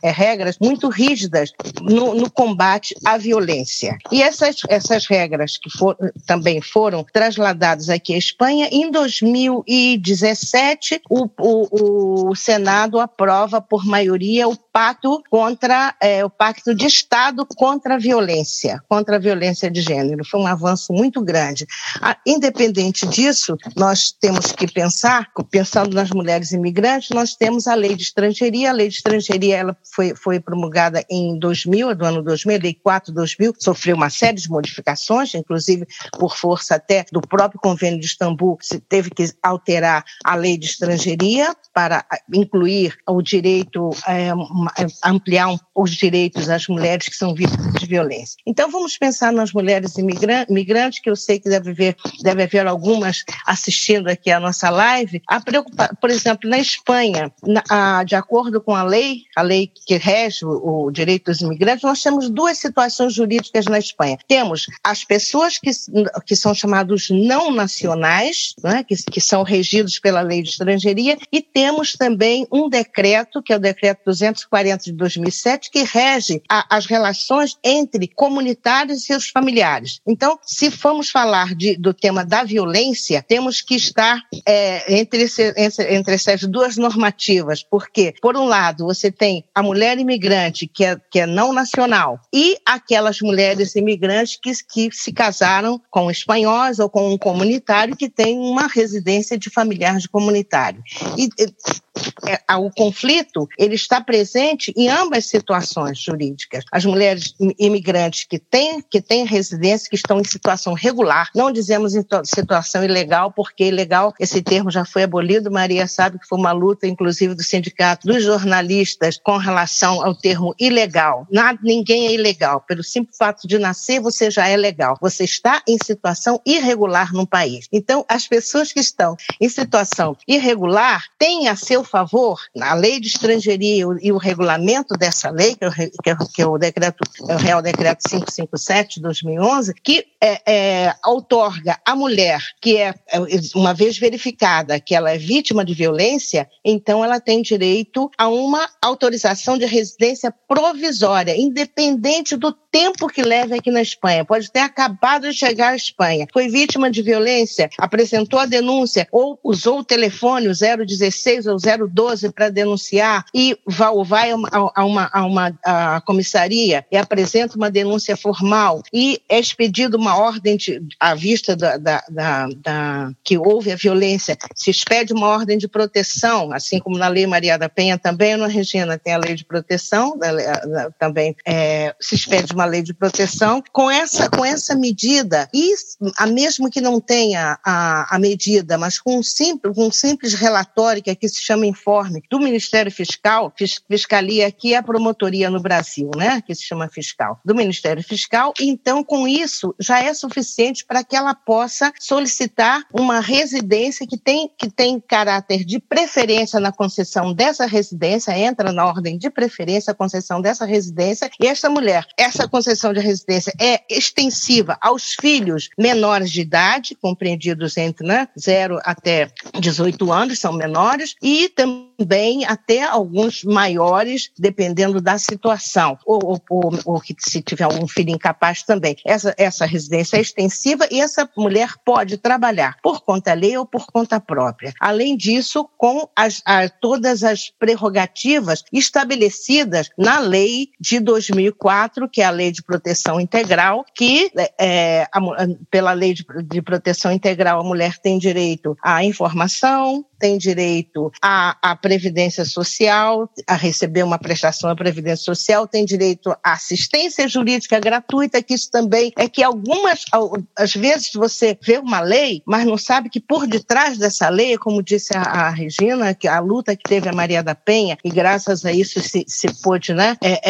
é, regras muito rígidas no, no, combate à violência. E essas, essas regras que for, também foram trasladadas aqui à Espanha, em 2017, o, o, o Senado Senado aprova por maioria o pacto contra é, o pacto de Estado contra a violência, contra a violência de gênero. Foi um avanço muito grande. Ah, independente disso, nós temos que pensar, pensando nas mulheres imigrantes, nós temos a lei de estrangeiria. A lei de estrangeiria ela foi, foi promulgada em 2000, do ano 2000, a lei 4 2000, sofreu uma série de modificações, inclusive por força até do próprio Convênio de Istambul, se teve que alterar a lei de estrangeiria para incluir incluir o direito, é, ampliar um, os direitos das mulheres que são vítimas de violência. Então, vamos pensar nas mulheres imigrantes, que eu sei que deve haver, deve haver algumas assistindo aqui a nossa live, a por exemplo, na Espanha, na, a, de acordo com a lei, a lei que rege o, o direito dos imigrantes, nós temos duas situações jurídicas na Espanha. Temos as pessoas que, que são chamados não nacionais, né, que, que são regidos pela lei de estrangeiria, e temos também um decreto, que é o decreto 240 de 2007, que rege a, as relações entre comunitários e seus familiares. Então, se formos falar de, do tema da violência, temos que estar é, entre, esse, entre, essas duas normativas, porque, por um lado, você tem a mulher imigrante, que é, que é não nacional, e aquelas mulheres imigrantes que, que se casaram com espanhóis ou com um comunitário que tem uma residência de familiar de comunitário. E, é, o conflito ele está presente em ambas situações jurídicas. As mulheres imigrantes que têm que têm residência, que estão em situação regular, não dizemos em situação ilegal, porque ilegal esse termo já foi abolido. Maria sabe que foi uma luta, inclusive, do sindicato dos jornalistas com relação ao termo ilegal. Nada, ninguém é ilegal. Pelo simples fato de nascer, você já é legal. Você está em situação irregular no país. Então, as pessoas que estão em situação irregular têm a seu favor, a lei de estrangeiria e o regulamento dessa lei, que é o, que é o decreto, é o Real Decreto 557 de 2011, que é, é, outorga à mulher que é, é, uma vez verificada que ela é vítima de violência, então ela tem direito a uma autorização de residência provisória, independente do tempo que leve aqui na Espanha. Pode ter acabado de chegar à Espanha, foi vítima de violência, apresentou a denúncia ou usou o telefone, o 016 ou 012 para denunciar e vai, vai a uma, a uma, a uma a comissaria e apresenta uma denúncia formal e é expedido uma ordem de, à vista da, da, da, da, que houve a violência, se expede uma ordem de proteção, assim como na Lei Maria da Penha também, na Regina tem a lei de proteção, também é, se expede uma lei de proteção. Com essa, com essa medida, e a mesmo que não tenha a, a medida, mas com um simples, um simples relatório que aqui se chama informe do Ministério Fiscal, fiscalia aqui é a promotoria no Brasil, né, que se chama fiscal, do Ministério Fiscal, então com isso já é suficiente para que ela possa solicitar uma residência que tem, que tem caráter de preferência na concessão dessa residência, entra na ordem de preferência a concessão dessa residência, e essa mulher, essa concessão de residência é extensiva aos filhos menores de idade, compreendidos entre né, 0 até 18 anos, são menores, e também também até alguns maiores, dependendo da situação, ou, ou, ou, que se tiver algum filho incapaz também. Essa, essa residência é extensiva e essa mulher pode trabalhar por conta lei ou por conta própria. Além disso, com as, a, todas as prerrogativas estabelecidas na lei de 2004, que é a Lei de Proteção Integral, que é, a, pela Lei de, de Proteção Integral a mulher tem direito à informação, tem direito à, à, previdência social, a receber uma prestação da previdência social, tem direito à assistência jurídica gratuita, que isso também é que algumas, às vezes você vê uma lei, mas não sabe que por detrás dessa lei, como disse a, a Regina, que a luta que teve a Maria da Penha, e graças a isso se, se pôde né, é,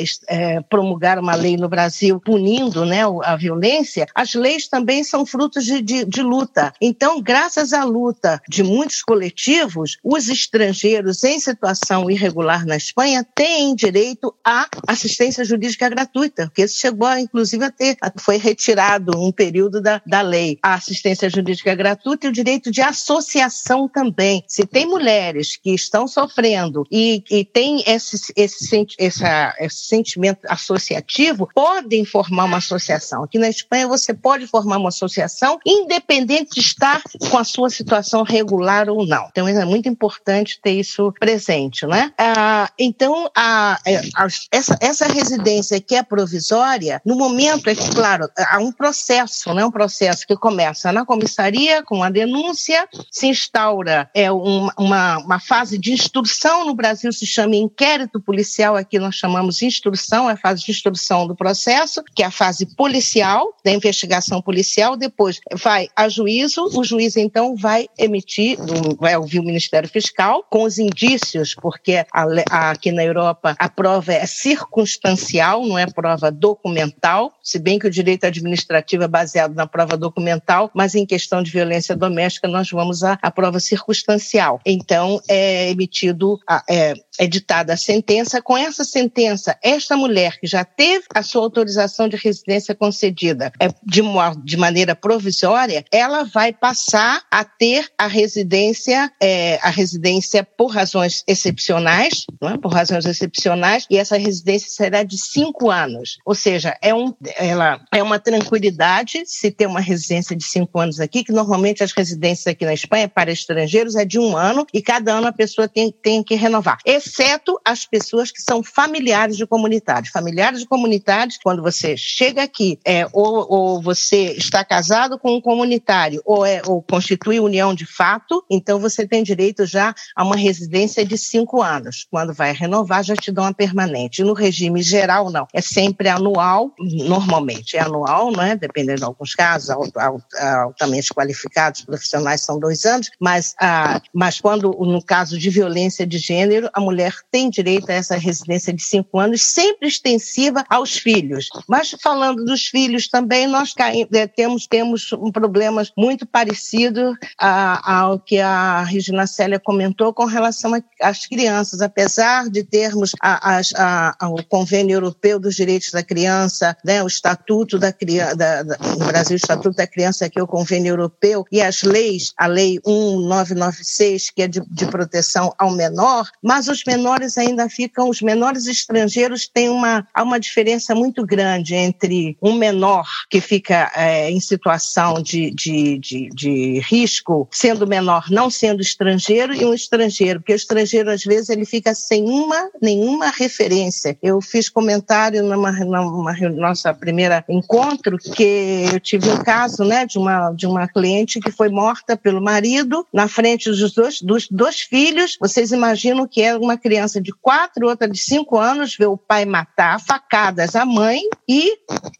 é, é, promulgar uma lei no Brasil punindo né, a violência, as leis também são frutos de, de, de luta. Então, graças à luta de muitos coletivos, os estrangeiros em situação irregular na Espanha têm direito à assistência jurídica gratuita, porque isso chegou, inclusive, a ter, foi retirado um período da, da lei. A assistência jurídica gratuita e o direito de associação também. Se tem mulheres que estão sofrendo e, e têm esse, esse, essa, esse sentimento associativo, podem formar uma associação. Aqui na Espanha, você pode formar uma associação independente de estar com a sua situação regular ou não. Então é muito importante ter isso presente, né? Ah, então a, é, a, essa, essa residência que é provisória, no momento é que, claro, há um processo, né? Um processo que começa na comissaria com a denúncia, se instaura é um, uma, uma fase de instrução no Brasil se chama inquérito policial, aqui nós chamamos instrução, é a fase de instrução do processo, que é a fase policial, da investigação policial, depois vai a juízo, o juiz então vai emitir vai ouvir o Ministério Fiscal com os indícios, porque a, a, aqui na Europa a prova é circunstancial, não é prova documental, se bem que o direito administrativo é baseado na prova documental, mas em questão de violência doméstica nós vamos à, à prova circunstancial. Então é emitido, é, é ditada a sentença. Com essa sentença, esta mulher que já teve a sua autorização de residência concedida é, de, de maneira provisória, ela vai passar a ter a residência residência, é, a residência por razões excepcionais, é? por razões excepcionais, e essa residência será de cinco anos. Ou seja, é, um, ela, é uma tranquilidade se ter uma residência de cinco anos aqui, que normalmente as residências aqui na Espanha para estrangeiros é de um ano e cada ano a pessoa tem, tem que renovar, exceto as pessoas que são familiares de comunitários. Familiares de comunitários, quando você chega aqui, é, ou, ou você está casado com um comunitário, ou, é, ou constitui união de fato, então então, você tem direito já a uma residência de cinco anos. Quando vai renovar, já te dão uma permanente. No regime geral, não. É sempre anual, normalmente é anual, não é? Dependendo de alguns casos, altamente qualificados, profissionais são dois anos, mas, ah, mas quando, no caso de violência de gênero, a mulher tem direito a essa residência de cinco anos, sempre extensiva aos filhos. Mas falando dos filhos também, nós eh, temos, temos um problema muito parecido ah, ao que a Regina Célia comentou com relação às crianças, apesar de termos a, a, a, o Convênio Europeu dos Direitos da Criança, né, o Estatuto da Criança, no Brasil o Estatuto da Criança, que é o Convênio Europeu, e as leis, a Lei 1996, que é de, de proteção ao menor, mas os menores ainda ficam, os menores estrangeiros têm uma, há uma diferença muito grande entre um menor que fica é, em situação de, de, de, de risco, sendo menor não sendo estrangeiro e um estrangeiro, porque o estrangeiro às vezes ele fica sem uma nenhuma referência. Eu fiz comentário numa, numa nossa primeira encontro que eu tive um caso, né, de uma de uma cliente que foi morta pelo marido na frente dos dois dos dois filhos. Vocês imaginam que é uma criança de quatro, outra de cinco anos ver o pai matar facadas a mãe e,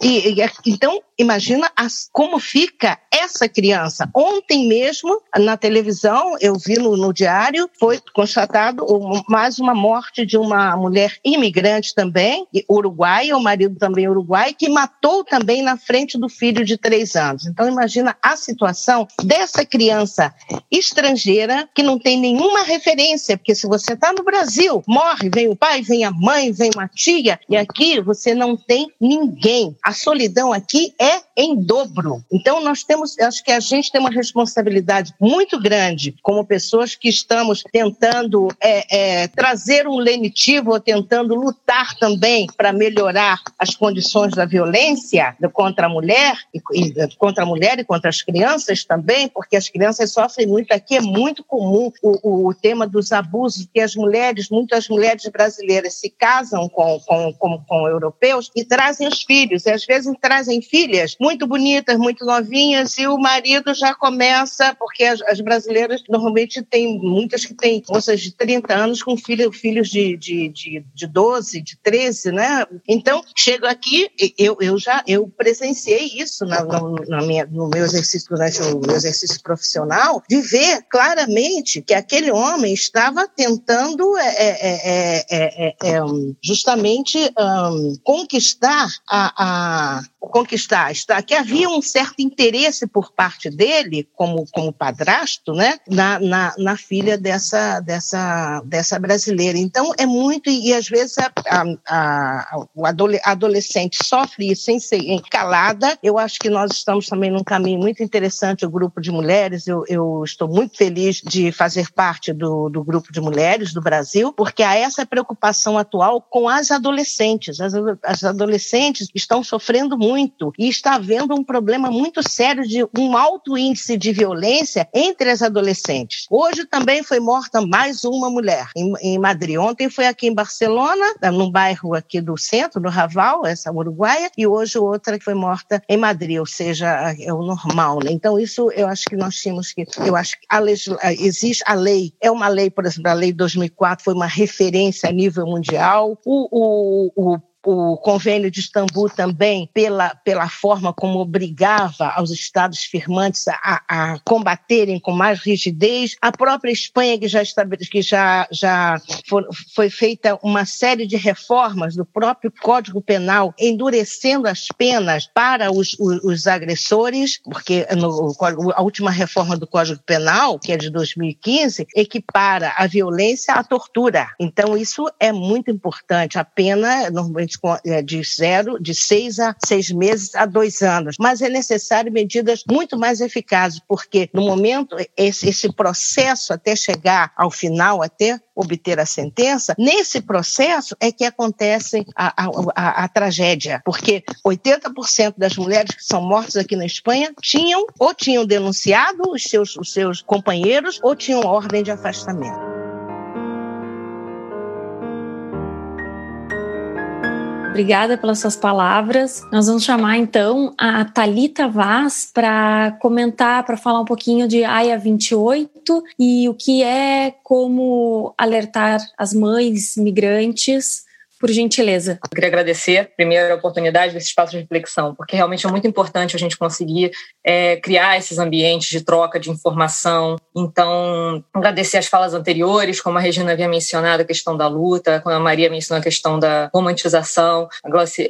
e, e então imagina as, como fica essa criança. Ontem mesmo na televisão eu vi no, no diário, foi constatado mais uma morte de uma mulher imigrante também, uruguaia, o marido também uruguai, que matou também na frente do filho de três anos. Então, imagina a situação dessa criança estrangeira que não tem nenhuma referência, porque se você está no Brasil, morre, vem o pai, vem a mãe, vem uma tia, e aqui você não tem ninguém. A solidão aqui é é em dobro. Então, nós temos, acho que a gente tem uma responsabilidade muito grande como pessoas que estamos tentando é, é, trazer um lenitivo ou tentando lutar também para melhorar as condições da violência contra a mulher e, e, contra a mulher e contra as crianças também, porque as crianças sofrem muito aqui é muito comum o, o, o tema dos abusos que as mulheres, muitas mulheres brasileiras se casam com, com, com, com europeus e trazem os filhos, e às vezes trazem filhas muito bonitas, muito novinhas, e o marido já começa, porque as, as brasileiras normalmente têm muitas que têm moças de 30 anos com filho, filhos de, de, de, de 12, de 13, né? Então, chego aqui, eu, eu já eu presenciei isso na, na minha, no meu exercício, durante o meu exercício profissional, de ver claramente que aquele homem estava tentando é, é, é, justamente um, conquistar a, a conquistar, está, que havia um certo interesse por parte dele, como, como padrasto, né, na, na, na filha dessa, dessa, dessa brasileira. Então, é muito, e às vezes a, a, a, o adolescente sofre isso ser calada. Eu acho que nós estamos também num caminho muito interessante, o grupo de mulheres. Eu, eu estou muito feliz de fazer parte do, do grupo de mulheres do Brasil, porque há essa preocupação atual com as adolescentes. As, as adolescentes estão sofrendo muito muito e está havendo um problema muito sério de um alto índice de violência entre as adolescentes. Hoje também foi morta mais uma mulher em, em Madrid. Ontem foi aqui em Barcelona, num bairro aqui do centro, no Raval, essa uruguaia, e hoje outra que foi morta em Madrid, ou seja, é o normal. Né? Então isso eu acho que nós tínhamos que, eu acho que a existe a lei, é uma lei, por exemplo, a lei 2004 foi uma referência a nível mundial. O, o, o o convênio de Istambul também, pela, pela forma como obrigava aos Estados firmantes a, a combaterem com mais rigidez. A própria Espanha, que já, que já, já for, foi feita uma série de reformas do próprio Código Penal, endurecendo as penas para os, os, os agressores, porque no, a última reforma do Código Penal, que é de 2015, equipara a violência à tortura. Então, isso é muito importante. A pena, normalmente, de zero, de seis a seis meses a dois anos. Mas é necessário medidas muito mais eficazes, porque no momento, esse, esse processo até chegar ao final, até obter a sentença, nesse processo é que acontece a, a, a, a tragédia, porque 80% das mulheres que são mortas aqui na Espanha tinham ou tinham denunciado os seus, os seus companheiros ou tinham ordem de afastamento. Obrigada pelas suas palavras. Nós vamos chamar então a Talita Vaz para comentar, para falar um pouquinho de AIA 28 e o que é como alertar as mães migrantes por gentileza. Eu queria agradecer, primeiro, a oportunidade desse espaço de reflexão, porque realmente é muito importante a gente conseguir é, criar esses ambientes de troca de informação. Então, agradecer as falas anteriores, como a Regina havia mencionado, a questão da luta, quando a Maria mencionou a questão da romantização,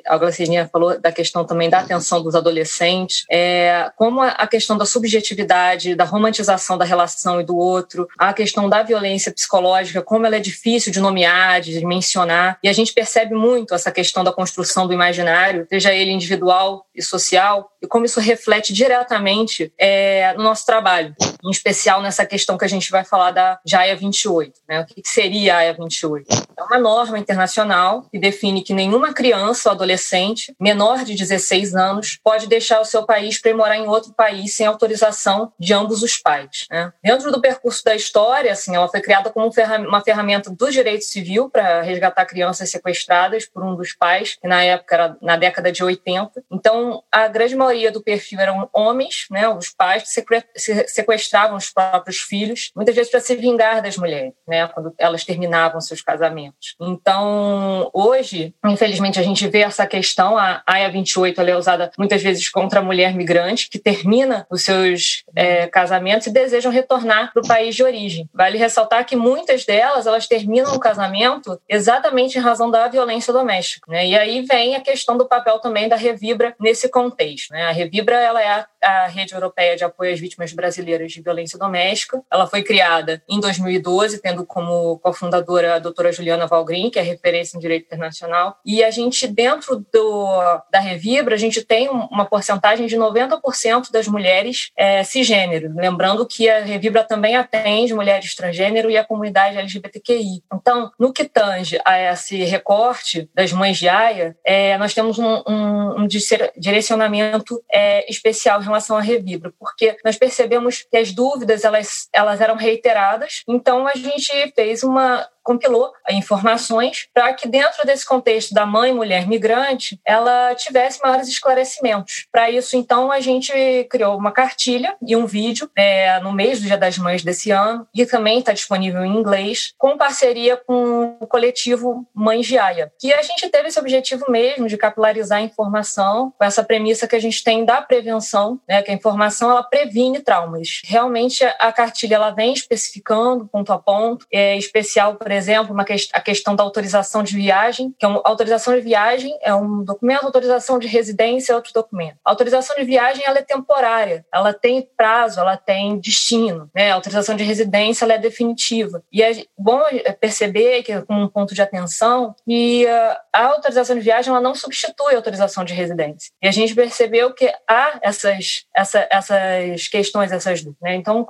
a Glaucinia falou da questão também da atenção dos adolescentes, é, como a questão da subjetividade, da romantização da relação e do outro, a questão da violência psicológica, como ela é difícil de nomear, de mencionar, e a gente percebe muito essa questão da construção do imaginário, seja ele individual e social, e como isso reflete diretamente é, no nosso trabalho, em especial nessa questão que a gente vai falar da JAIA 28. Né? O que seria a AIA 28? É uma norma internacional que define que nenhuma criança ou adolescente menor de 16 anos pode deixar o seu país para ir morar em outro país sem autorização de ambos os pais. Né? Dentro do percurso da história, assim, ela foi criada como uma ferramenta do direito civil para resgatar crianças sequestradas por um dos pais, que na época era na década de 80. Então, a grande maioria do perfil eram homens, né, os pais que sequestravam os próprios filhos, muitas vezes para se vingar das mulheres, né, quando elas terminavam seus casamentos. Então, hoje, infelizmente, a gente vê essa questão, a AIA 28 ela é usada muitas vezes contra a mulher migrante que termina os seus é, casamentos e desejam retornar para o país de origem. Vale ressaltar que muitas delas elas terminam o casamento exatamente em razão da violência doméstica. Né? E aí vem a questão do papel também da Revibra nesse esse contexto. Né? A Revibra ela é a, rede europeia de apoio às vítimas brasileiras de violência doméstica. Ela foi criada em 2012, tendo como cofundadora a doutora Juliana Valgrin, que é referência em direito internacional. E a gente, dentro do, da Revibra, a gente tem uma porcentagem de 90% das mulheres é, cisgênero. Lembrando que a Revibra também atende mulheres transgênero e a comunidade LGBTQI. Então, no que tange a esse recorte das mães de Aia, é, nós temos um, um, um direcionamento é, especial relação à Revibra, porque nós percebemos que as dúvidas elas, elas eram reiteradas, então a gente fez uma compilou informações para que dentro desse contexto da mãe mulher migrante ela tivesse maiores esclarecimentos. Para isso, então, a gente criou uma cartilha e um vídeo é, no mês do Dia das Mães desse ano, e também está disponível em inglês, com parceria com o coletivo Mães de Aia, que a gente teve esse objetivo mesmo de capilarizar a informação com essa premissa que a gente tem da prevenção, né, que a informação ela previne traumas. Realmente a cartilha ela vem especificando ponto a ponto, é especial, por exemplo, uma que a questão da autorização de viagem, que é uma autorização de viagem é um documento, autorização de residência é outro documento. A autorização de viagem ela é temporária, ela tem prazo, ela tem destino, né? A autorização de residência ela é definitiva. E é bom perceber que com um ponto de atenção que ah, a autorização de viagem ela não substitui a autorização de residência. E a gente percebeu que há essas essa, essas questões, essas. Né? Então,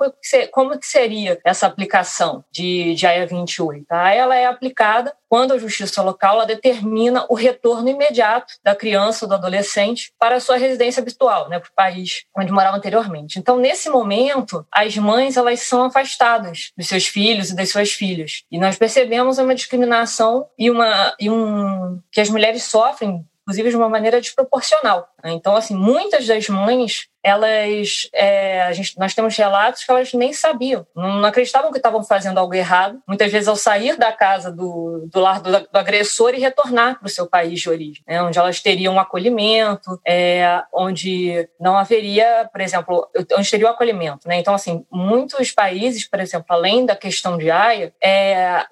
como que seria essa aplicação de, de AIA 28? Tá? Ela é aplicada quando a justiça local ela determina o retorno imediato da criança ou do adolescente para a sua residência habitual, né, para o país onde morava anteriormente. Então, nesse momento, as mães elas são afastadas dos seus filhos e das suas filhas. E nós percebemos uma discriminação e, uma, e um que as mulheres sofrem inclusive de uma maneira desproporcional. Né? Então, assim, muitas das mães elas é, gente, nós temos relatos que elas nem sabiam, não, acreditavam que estavam fazendo algo errado. Muitas vezes ao sair da casa do, do lar do, do agressor e retornar para o seu país de origem, né, onde elas teriam um acolhimento, é, onde não haveria, por exemplo, onde teria o um acolhimento. Né? Então, assim, muitos países, por exemplo, além da questão de Haia, é,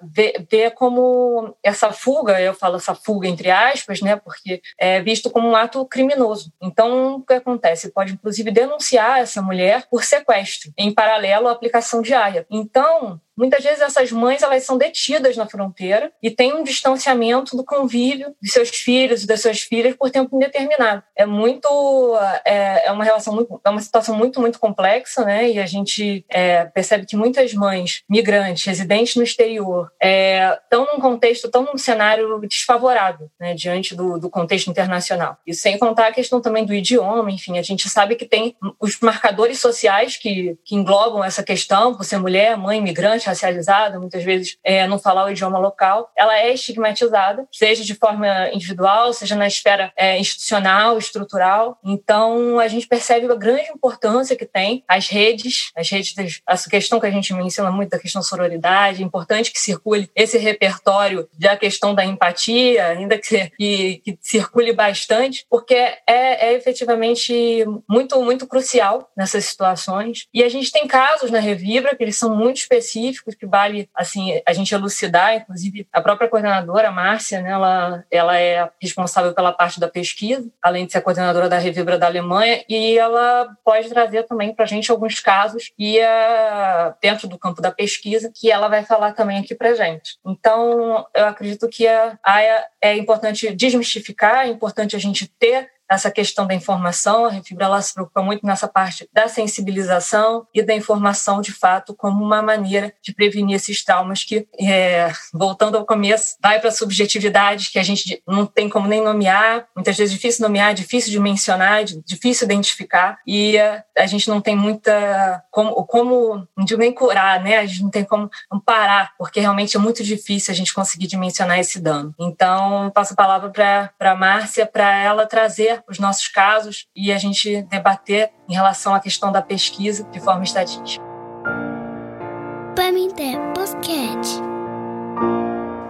vê como essa fuga, eu falo essa fuga entre aspas, né, porque é visto como um ato criminoso. Então, o que acontece? Pode, inclusive, inclusive denunciar essa mulher por sequestro, em paralelo à aplicação de AIA. Então, Muitas vezes essas mães elas são detidas na fronteira e têm um distanciamento do convívio de seus filhos e das suas filhas por tempo indeterminado. É muito é, é uma relação muito, é uma situação muito muito complexa, né? E a gente é, percebe que muitas mães migrantes residentes no exterior é, estão num contexto, estão num cenário desfavorável, né? Diante do, do contexto internacional. E sem contar a questão também do idioma, enfim, a gente sabe que tem os marcadores sociais que, que englobam essa questão por ser mulher, mãe, migrante racializada, muitas vezes é, não falar o idioma local, ela é estigmatizada, seja de forma individual, seja na esfera é, institucional, estrutural. Então, a gente percebe a grande importância que tem as redes, as redes, essa questão que a gente menciona muito da questão sororidade, é importante que circule esse repertório da questão da empatia, ainda que, que, que circule bastante, porque é, é efetivamente muito, muito crucial nessas situações. E a gente tem casos na Revibra que eles são muito específicos, específicos que vale assim a gente elucidar, inclusive a própria coordenadora Márcia, né, ela, ela é responsável pela parte da pesquisa, além de ser a coordenadora da Revibra da Alemanha, e ela pode trazer também para a gente alguns casos e uh, dentro do campo da pesquisa que ela vai falar também aqui para gente. Então eu acredito que a AIA é importante desmistificar, é importante a gente ter essa questão da informação. A Refibra ela se preocupa muito nessa parte da sensibilização e da informação, de fato, como uma maneira de prevenir esses traumas que, é, voltando ao começo, vai para a subjetividade que a gente não tem como nem nomear, muitas vezes é difícil nomear, difícil de mencionar, difícil identificar, e a gente não tem muita como, como não digo nem curar, né? A gente não tem como amparar, porque realmente é muito difícil a gente conseguir dimensionar esse dano. Então, passo a palavra para a Márcia para ela trazer os nossos casos e a gente debater em relação à questão da pesquisa de forma estatística.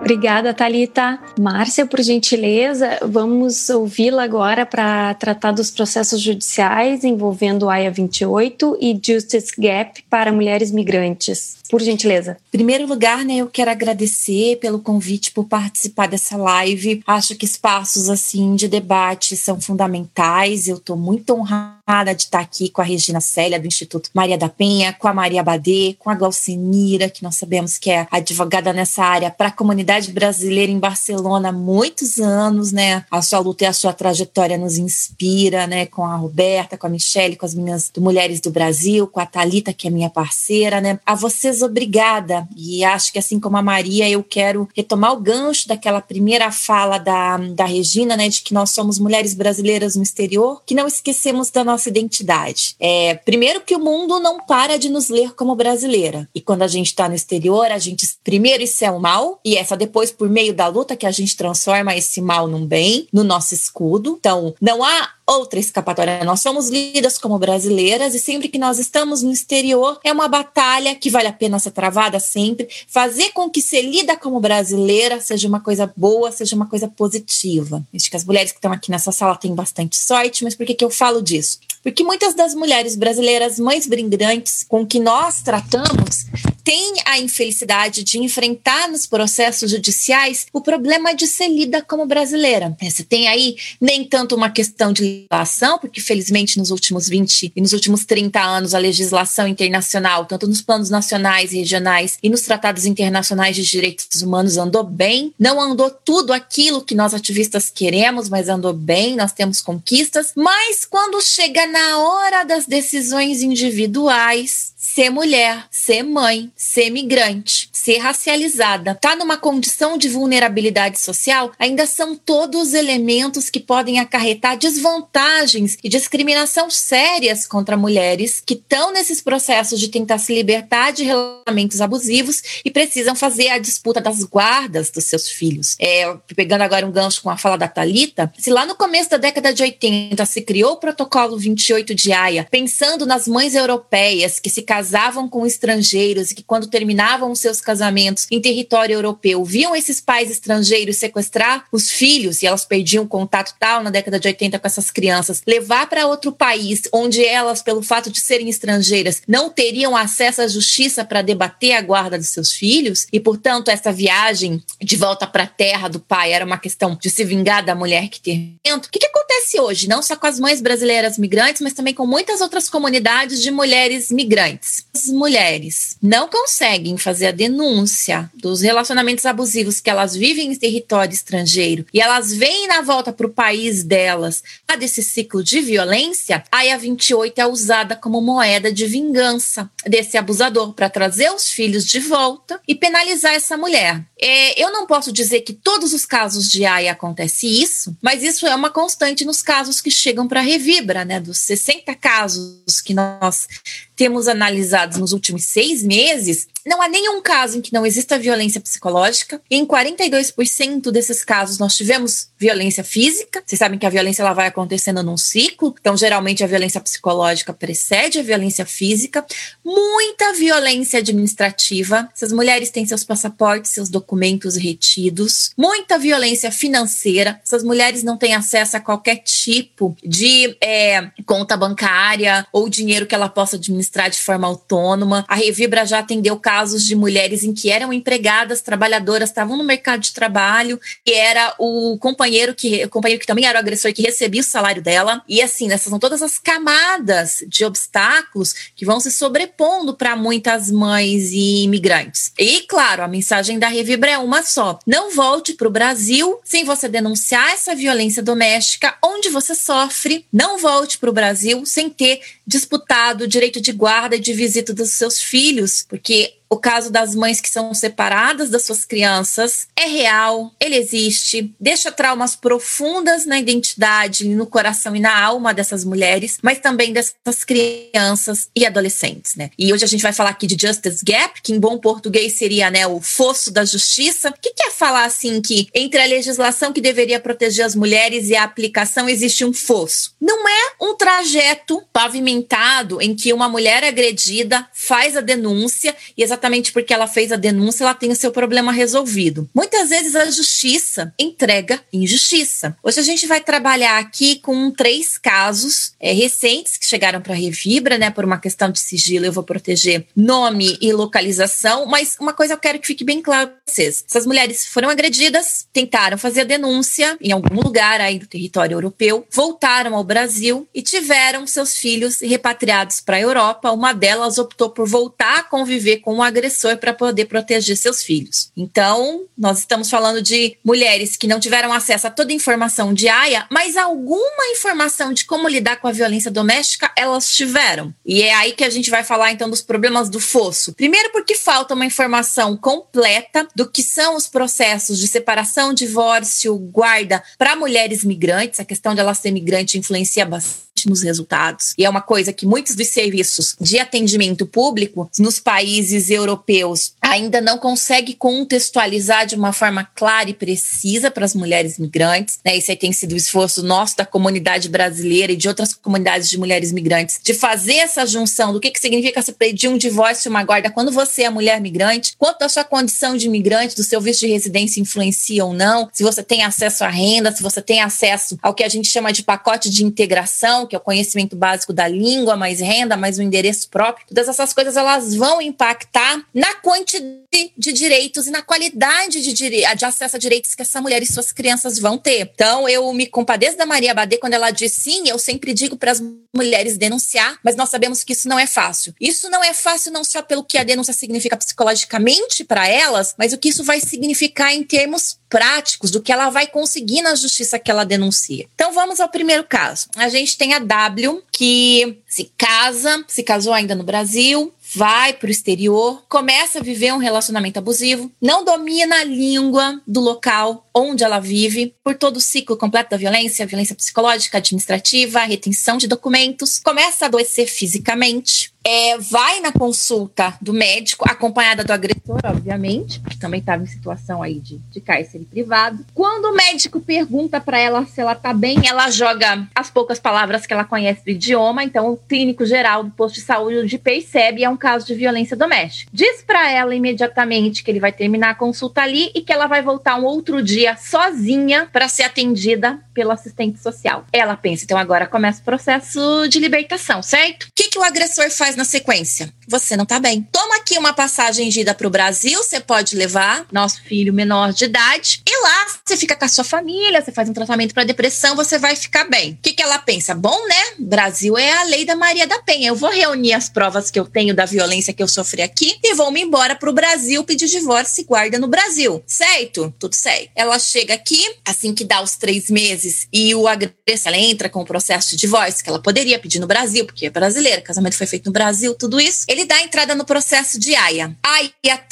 Obrigada, Talita. Márcia, por gentileza, vamos ouvi-la agora para tratar dos processos judiciais envolvendo AIA 28 e Justice Gap para mulheres migrantes. Por gentileza. Em primeiro lugar, né, eu quero agradecer pelo convite por participar dessa live. Acho que espaços assim de debate são fundamentais. Eu estou muito honrada de estar aqui com a Regina Célia do Instituto Maria da Penha, com a Maria Badê, com a Glaucenira, que nós sabemos que é advogada nessa área para a comunidade comunidade brasileira em Barcelona há muitos anos, né? A sua luta e a sua trajetória nos inspira, né? Com a Roberta, com a Michelle, com as meninas do Mulheres do Brasil, com a Talita, que é minha parceira, né? A vocês obrigada. E acho que assim como a Maria, eu quero retomar o gancho daquela primeira fala da, da Regina, né? De que nós somos mulheres brasileiras no exterior, que não esquecemos da nossa identidade. É, primeiro que o mundo não para de nos ler como brasileira. E quando a gente está no exterior, a gente primeiro isso é o mal e essa depois por meio da luta que a gente transforma esse mal num bem, no nosso escudo. Então, não há outra escapatória. Nós somos lidas como brasileiras e sempre que nós estamos no exterior é uma batalha que vale a pena ser travada sempre, fazer com que ser lida como brasileira seja uma coisa boa, seja uma coisa positiva. Acho que as mulheres que estão aqui nessa sala têm bastante sorte, mas por que, que eu falo disso? Porque muitas das mulheres brasileiras, mães brindantes com que nós tratamos, têm a infelicidade de enfrentar nos processos judiciais o problema de ser lida como brasileira. Você tem aí nem tanto uma questão de legislação, porque felizmente nos últimos 20 e nos últimos 30 anos a legislação internacional, tanto nos planos nacionais e regionais e nos tratados internacionais de direitos humanos andou bem. Não andou tudo aquilo que nós ativistas queremos, mas andou bem, nós temos conquistas. Mas quando chega na hora das decisões individuais, ser mulher, ser mãe, ser migrante, ser racializada, tá numa condição de vulnerabilidade social, ainda são todos elementos que podem acarretar desvantagens e discriminação sérias contra mulheres que estão nesses processos de tentar se libertar de relacionamentos abusivos e precisam fazer a disputa das guardas dos seus filhos. É, pegando agora um gancho com a fala da Talita, se lá no começo da década de 80 se criou o protocolo 28 de Haia, pensando nas mães europeias que se casavam com estrangeiros e que quando terminavam os seus casamentos em território europeu, viam esses pais estrangeiros sequestrar os filhos e elas perdiam contato tal na década de 80 com essas crianças, levar para outro país onde elas, pelo fato de serem estrangeiras, não teriam acesso à justiça para debater a guarda dos seus filhos e, portanto, essa viagem de volta para a terra do pai era uma questão de se vingar da mulher que tem dentro. O que, que acontece hoje? Não só com as mães brasileiras migrantes, mas também com muitas outras comunidades de mulheres migrantes. As mulheres não conseguem fazer a denúncia dos relacionamentos abusivos que elas vivem em território estrangeiro e elas vêm na volta para o país delas desse ciclo de violência, a IA 28 é usada como moeda de vingança desse abusador para trazer os filhos de volta e penalizar essa mulher. É, eu não posso dizer que todos os casos de AI acontece isso, mas isso é uma constante nos casos que chegam para a Revibra, né? Dos 60 casos que nós temos analisados nos últimos seis meses, não há nenhum caso em que não exista violência psicológica. Em 42% desses casos, nós tivemos violência física. Vocês sabem que a violência ela vai acontecendo num ciclo. Então, geralmente, a violência psicológica precede a violência física. Muita violência administrativa. Essas mulheres têm seus passaportes, seus documentos retidos. Muita violência financeira. Essas mulheres não têm acesso a qualquer tipo de é, conta bancária ou dinheiro que ela possa administrar de forma autônoma. A Revibra já atendeu casos casos de mulheres em que eram empregadas, trabalhadoras, estavam no mercado de trabalho, e era o companheiro que o companheiro que também era o agressor que recebia o salário dela. E assim, essas são todas as camadas de obstáculos que vão se sobrepondo para muitas mães e imigrantes. E claro, a mensagem da Revibra é uma só: não volte para o Brasil sem você denunciar essa violência doméstica onde você sofre. Não volte para o Brasil sem ter disputado o direito de guarda e de visita dos seus filhos, porque o caso das mães que são separadas das suas crianças é real, ele existe, deixa traumas profundas na identidade, no coração e na alma dessas mulheres, mas também dessas crianças e adolescentes, né? E hoje a gente vai falar aqui de Justice Gap, que em bom português seria, né, o fosso da justiça. O que quer falar assim que entre a legislação que deveria proteger as mulheres e a aplicação existe um fosso? Não é um trajeto pavimentado em que uma mulher agredida faz a denúncia e exatamente porque ela fez a denúncia, ela tem o seu problema resolvido. Muitas vezes a justiça entrega injustiça. Hoje a gente vai trabalhar aqui com três casos é, recentes que chegaram para a Revibra, né? Por uma questão de sigilo, eu vou proteger nome e localização, mas uma coisa eu quero que fique bem claro para vocês: essas mulheres foram agredidas, tentaram fazer a denúncia em algum lugar aí do território europeu, voltaram ao Brasil e tiveram seus filhos repatriados para a Europa. Uma delas optou por voltar a conviver com agressor para poder proteger seus filhos. Então, nós estamos falando de mulheres que não tiveram acesso a toda a informação de AIA, mas alguma informação de como lidar com a violência doméstica elas tiveram. E é aí que a gente vai falar então dos problemas do fosso. Primeiro, porque falta uma informação completa do que são os processos de separação, divórcio, guarda para mulheres migrantes. A questão de ela ser migrante influencia bastante nos resultados. E é uma coisa que muitos dos serviços de atendimento público nos países europeus ainda não consegue contextualizar de uma forma clara e precisa para as mulheres migrantes. Né? Isso aí tem sido o esforço nosso da comunidade brasileira e de outras comunidades de mulheres migrantes de fazer essa junção do que, que significa se pedir um divórcio e uma guarda quando você é mulher migrante, quanto a sua condição de migrante, do seu visto de residência influencia ou não, se você tem acesso à renda, se você tem acesso ao que a gente chama de pacote de integração, que é o conhecimento básico da língua, mais renda, mais o endereço próprio. Todas essas coisas elas vão impactar na quantidade de direitos e na qualidade de, de acesso a direitos que essa mulher e suas crianças vão ter. Então, eu me compadeço da Maria Badê quando ela diz sim, eu sempre digo para as mulheres denunciar, mas nós sabemos que isso não é fácil. Isso não é fácil não só pelo que a denúncia significa psicologicamente para elas, mas o que isso vai significar em termos práticos do que ela vai conseguir na justiça que ela denuncia. Então vamos ao primeiro caso. A gente tem a W que se casa, se casou ainda no Brasil, vai para o exterior, começa a viver um relacionamento abusivo, não domina a língua do local onde ela vive, por todo o ciclo completo da violência, violência psicológica, administrativa, retenção de documentos, começa a adoecer fisicamente, é, vai na consulta do médico, acompanhada do agressor, obviamente, que também estava em situação aí de, de cárcere privado. Quando o médico pergunta para ela se ela tá bem, ela joga as poucas palavras que ela conhece do idioma, então o clínico geral do posto de saúde percebe é um caso de violência doméstica. Diz para ela imediatamente que ele vai terminar a consulta ali e que ela vai voltar um outro dia sozinha para ser atendida pelo assistente social. Ela pensa, então agora começa o processo de libertação, certo? O que, que o agressor faz na sequência? Você não tá bem. Toma aqui uma passagem de ida pro Brasil, você pode levar nosso filho menor de idade e lá você fica com a sua família, você faz um tratamento para depressão, você vai ficar bem. O que, que ela pensa? Bom, né? Brasil é a lei da Maria da Penha. Eu vou reunir as provas que eu tenho da violência que eu sofri aqui e vou me embora pro Brasil pedir divórcio e guarda no Brasil. Certo? Tudo certo. Ela chega aqui, assim que dá os três meses e o agressor ela entra com o processo de divórcio que ela poderia pedir no Brasil, porque é brasileira, casamento foi feito no Brasil, tudo isso. Ele dá entrada no processo de AIA. AIA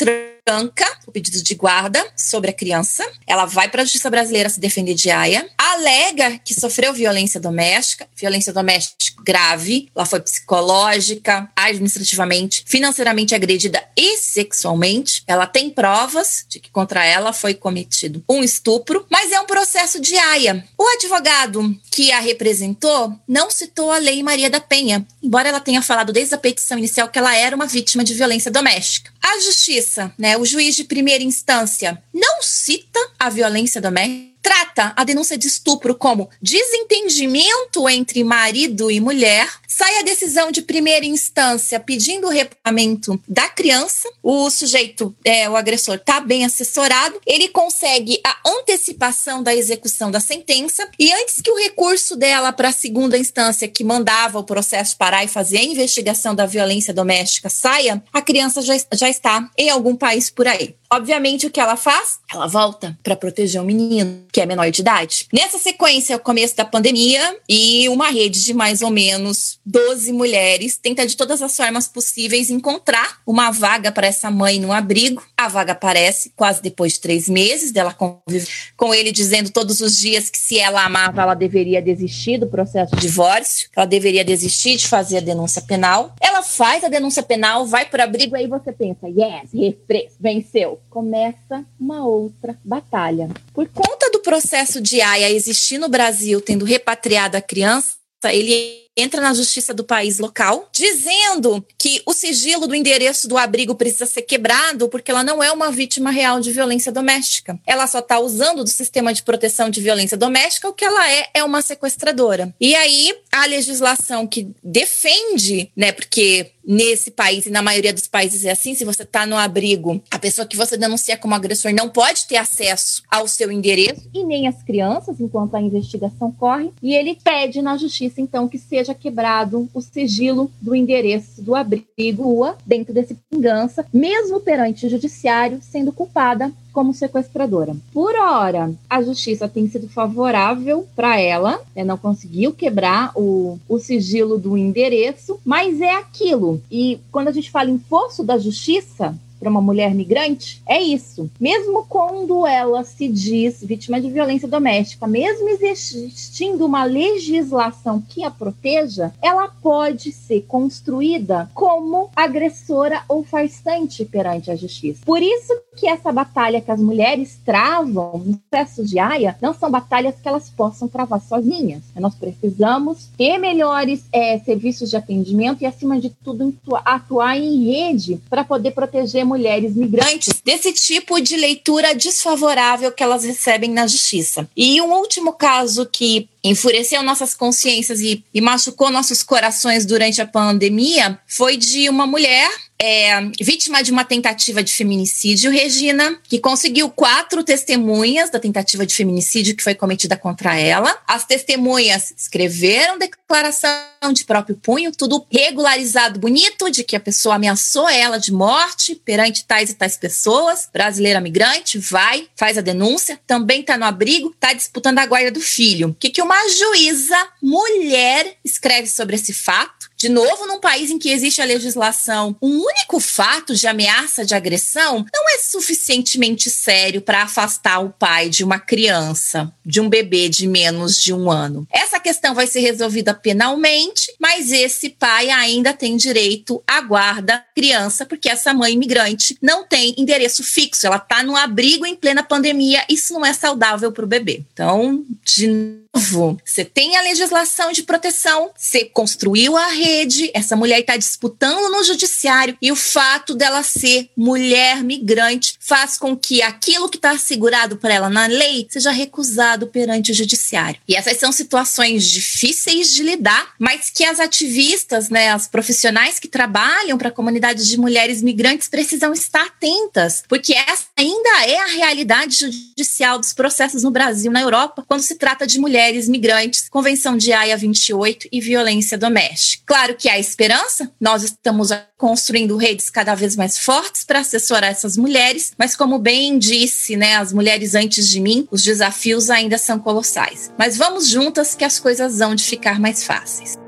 tranca o pedido de guarda sobre a criança. Ela vai para a justiça brasileira se defender de AIA. Alega que sofreu violência doméstica, violência doméstica grave. Ela foi psicológica, administrativamente, financeiramente agredida e sexualmente. Ela tem provas de que contra ela foi cometido um estupro, mas é um processo de AIA. O advogado que a representou não citou a Lei Maria da Penha, embora ela tenha falado desde a petição inicial que ela era uma vítima de violência doméstica. A justiça, né, o juiz de primeira instância, não cita a violência doméstica trata a denúncia de estupro como desentendimento entre marido e mulher, sai a decisão de primeira instância pedindo o repagamento da criança, o sujeito, é, o agressor, está bem assessorado, ele consegue a antecipação da execução da sentença e antes que o recurso dela para a segunda instância, que mandava o processo parar e fazer a investigação da violência doméstica, saia, a criança já, já está em algum país por aí. Obviamente, o que ela faz? Ela volta para proteger o menino, que é menor de idade. Nessa sequência, é o começo da pandemia e uma rede de mais ou menos 12 mulheres tenta de todas as formas possíveis encontrar uma vaga para essa mãe no abrigo. A vaga aparece quase depois de três meses dela conviver com ele, dizendo todos os dias que se ela amava, ela deveria desistir do processo de divórcio, ela deveria desistir de fazer a denúncia penal. Ela faz a denúncia penal, vai para o abrigo, aí você pensa, yes, refresco, venceu começa uma outra batalha. Por conta do processo de AIA existir no Brasil, tendo repatriado a criança, ele entra na justiça do país local, dizendo que o sigilo do endereço do abrigo precisa ser quebrado porque ela não é uma vítima real de violência doméstica. Ela só está usando do sistema de proteção de violência doméstica, o que ela é é uma sequestradora. E aí a legislação que defende, né, porque nesse país e na maioria dos países é assim, se você está no abrigo, a pessoa que você denuncia como agressor não pode ter acesso ao seu endereço e nem as crianças enquanto a investigação corre, e ele pede na justiça então que seja quebrado o sigilo do endereço do abrigo dentro desse vingança, mesmo perante o judiciário, sendo culpada como sequestradora. Por hora, a justiça tem sido favorável para ela, né, não conseguiu quebrar o, o sigilo do endereço, mas é aquilo. E quando a gente fala em força da justiça, para uma mulher migrante é isso. Mesmo quando ela se diz vítima de violência doméstica, mesmo existindo uma legislação que a proteja, ela pode ser construída como agressora ou farsante perante a justiça. Por isso que essa batalha que as mulheres travam no processo de AIA não são batalhas que elas possam travar sozinhas. Nós precisamos ter melhores é, serviços de atendimento e, acima de tudo, atuar em rede para poder proteger mulheres migrantes desse tipo de leitura desfavorável que elas recebem na justiça. E um último caso que enfureceu nossas consciências e, e machucou nossos corações durante a pandemia foi de uma mulher é, vítima de uma tentativa de feminicídio, Regina, que conseguiu quatro testemunhas da tentativa de feminicídio que foi cometida contra ela. As testemunhas escreveram declaração de próprio punho, tudo regularizado, bonito, de que a pessoa ameaçou ela de morte perante tais e tais pessoas. Brasileira migrante, vai, faz a denúncia, também está no abrigo, está disputando a guarda do filho. O que, que uma juíza mulher escreve sobre esse fato? De novo, num país em que existe a legislação, um único fato de ameaça de agressão não é suficientemente sério para afastar o pai de uma criança, de um bebê de menos de um ano. Essa questão vai ser resolvida penalmente, mas esse pai ainda tem direito à guarda criança, porque essa mãe imigrante não tem endereço fixo, ela está no abrigo em plena pandemia, isso não é saudável para o bebê. Então, de novo, você tem a legislação de proteção, você construiu a rede, essa mulher está disputando no judiciário e o fato dela ser mulher migrante faz com que aquilo que está assegurado para ela na lei seja recusado perante o judiciário. E essas são situações difíceis de lidar, mas que as ativistas, né, as profissionais que trabalham para a comunidade de mulheres migrantes precisam estar atentas, porque essa ainda é a realidade judicial dos processos no Brasil, na Europa, quando se trata de mulheres migrantes, Convenção de Haia 28 e violência doméstica. Claro que há esperança, nós estamos construindo redes cada vez mais fortes para assessorar essas mulheres, mas como bem disse, né, as mulheres antes de mim, os desafios ainda são colossais. Mas vamos juntas que as coisas vão de ficar mais fáceis.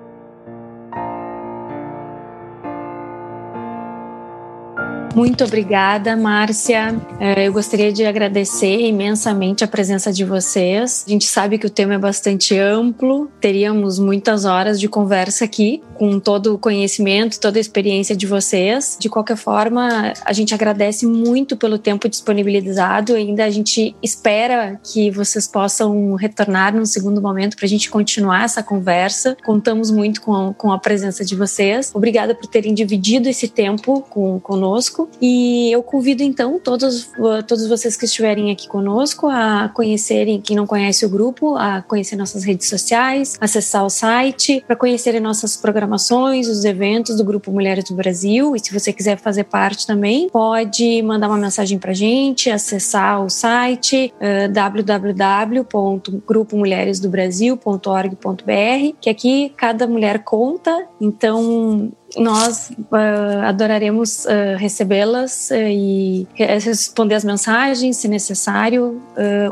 Muito obrigada, Márcia. É, eu gostaria de agradecer imensamente a presença de vocês. A gente sabe que o tema é bastante amplo, teríamos muitas horas de conversa aqui, com todo o conhecimento, toda a experiência de vocês. De qualquer forma, a gente agradece muito pelo tempo disponibilizado. Ainda a gente espera que vocês possam retornar num segundo momento para a gente continuar essa conversa. Contamos muito com, com a presença de vocês. Obrigada por terem dividido esse tempo com, conosco. E eu convido então todos, todos vocês que estiverem aqui conosco a conhecerem, quem não conhece o grupo, a conhecer nossas redes sociais, acessar o site para conhecerem nossas programações, os eventos do Grupo Mulheres do Brasil. E se você quiser fazer parte também, pode mandar uma mensagem para gente, acessar o site uh, www.grupomulheresdobrasil.org.br, que aqui cada mulher conta, então nós uh, adoraremos uh, recebê-las uh, e responder as mensagens, se necessário,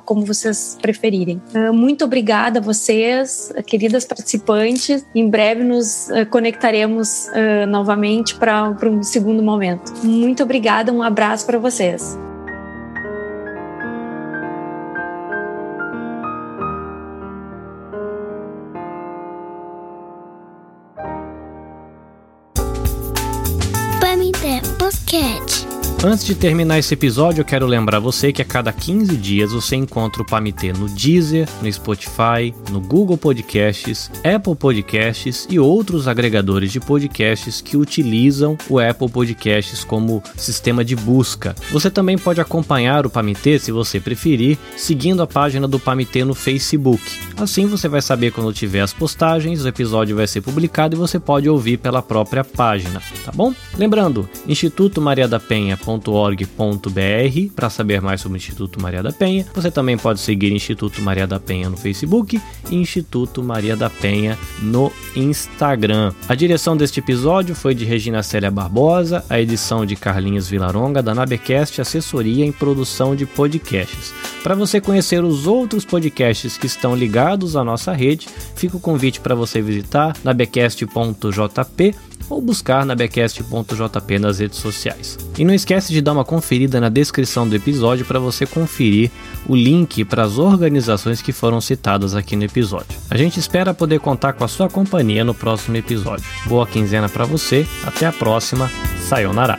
como vocês preferirem. muito obrigada a vocês, queridas participantes. Em breve nos conectaremos novamente para um segundo momento. Muito obrigada, um abraço para vocês. Podcast. Antes de terminar esse episódio, eu quero lembrar você que a cada 15 dias você encontra o Pamitê no Deezer, no Spotify, no Google Podcasts, Apple Podcasts e outros agregadores de podcasts que utilizam o Apple Podcasts como sistema de busca. Você também pode acompanhar o Pamitê, se você preferir, seguindo a página do Pamitê no Facebook. Assim você vai saber quando tiver as postagens, o episódio vai ser publicado e você pode ouvir pela própria página, tá bom? Lembrando, Instituto Maria da Penha www.instituto.org.br para saber mais sobre o Instituto Maria da Penha. Você também pode seguir Instituto Maria da Penha no Facebook e Instituto Maria da Penha no Instagram. A direção deste episódio foi de Regina Célia Barbosa, a edição de Carlinhos Vilaronga, da Nabecast Assessoria em Produção de Podcasts. Para você conhecer os outros podcasts que estão ligados à nossa rede, fica o convite para você visitar nabecast.jp ou buscar na becast.jp nas redes sociais. E não esquece de dar uma conferida na descrição do episódio para você conferir o link para as organizações que foram citadas aqui no episódio. A gente espera poder contar com a sua companhia no próximo episódio. Boa quinzena para você, até a próxima, sayonara!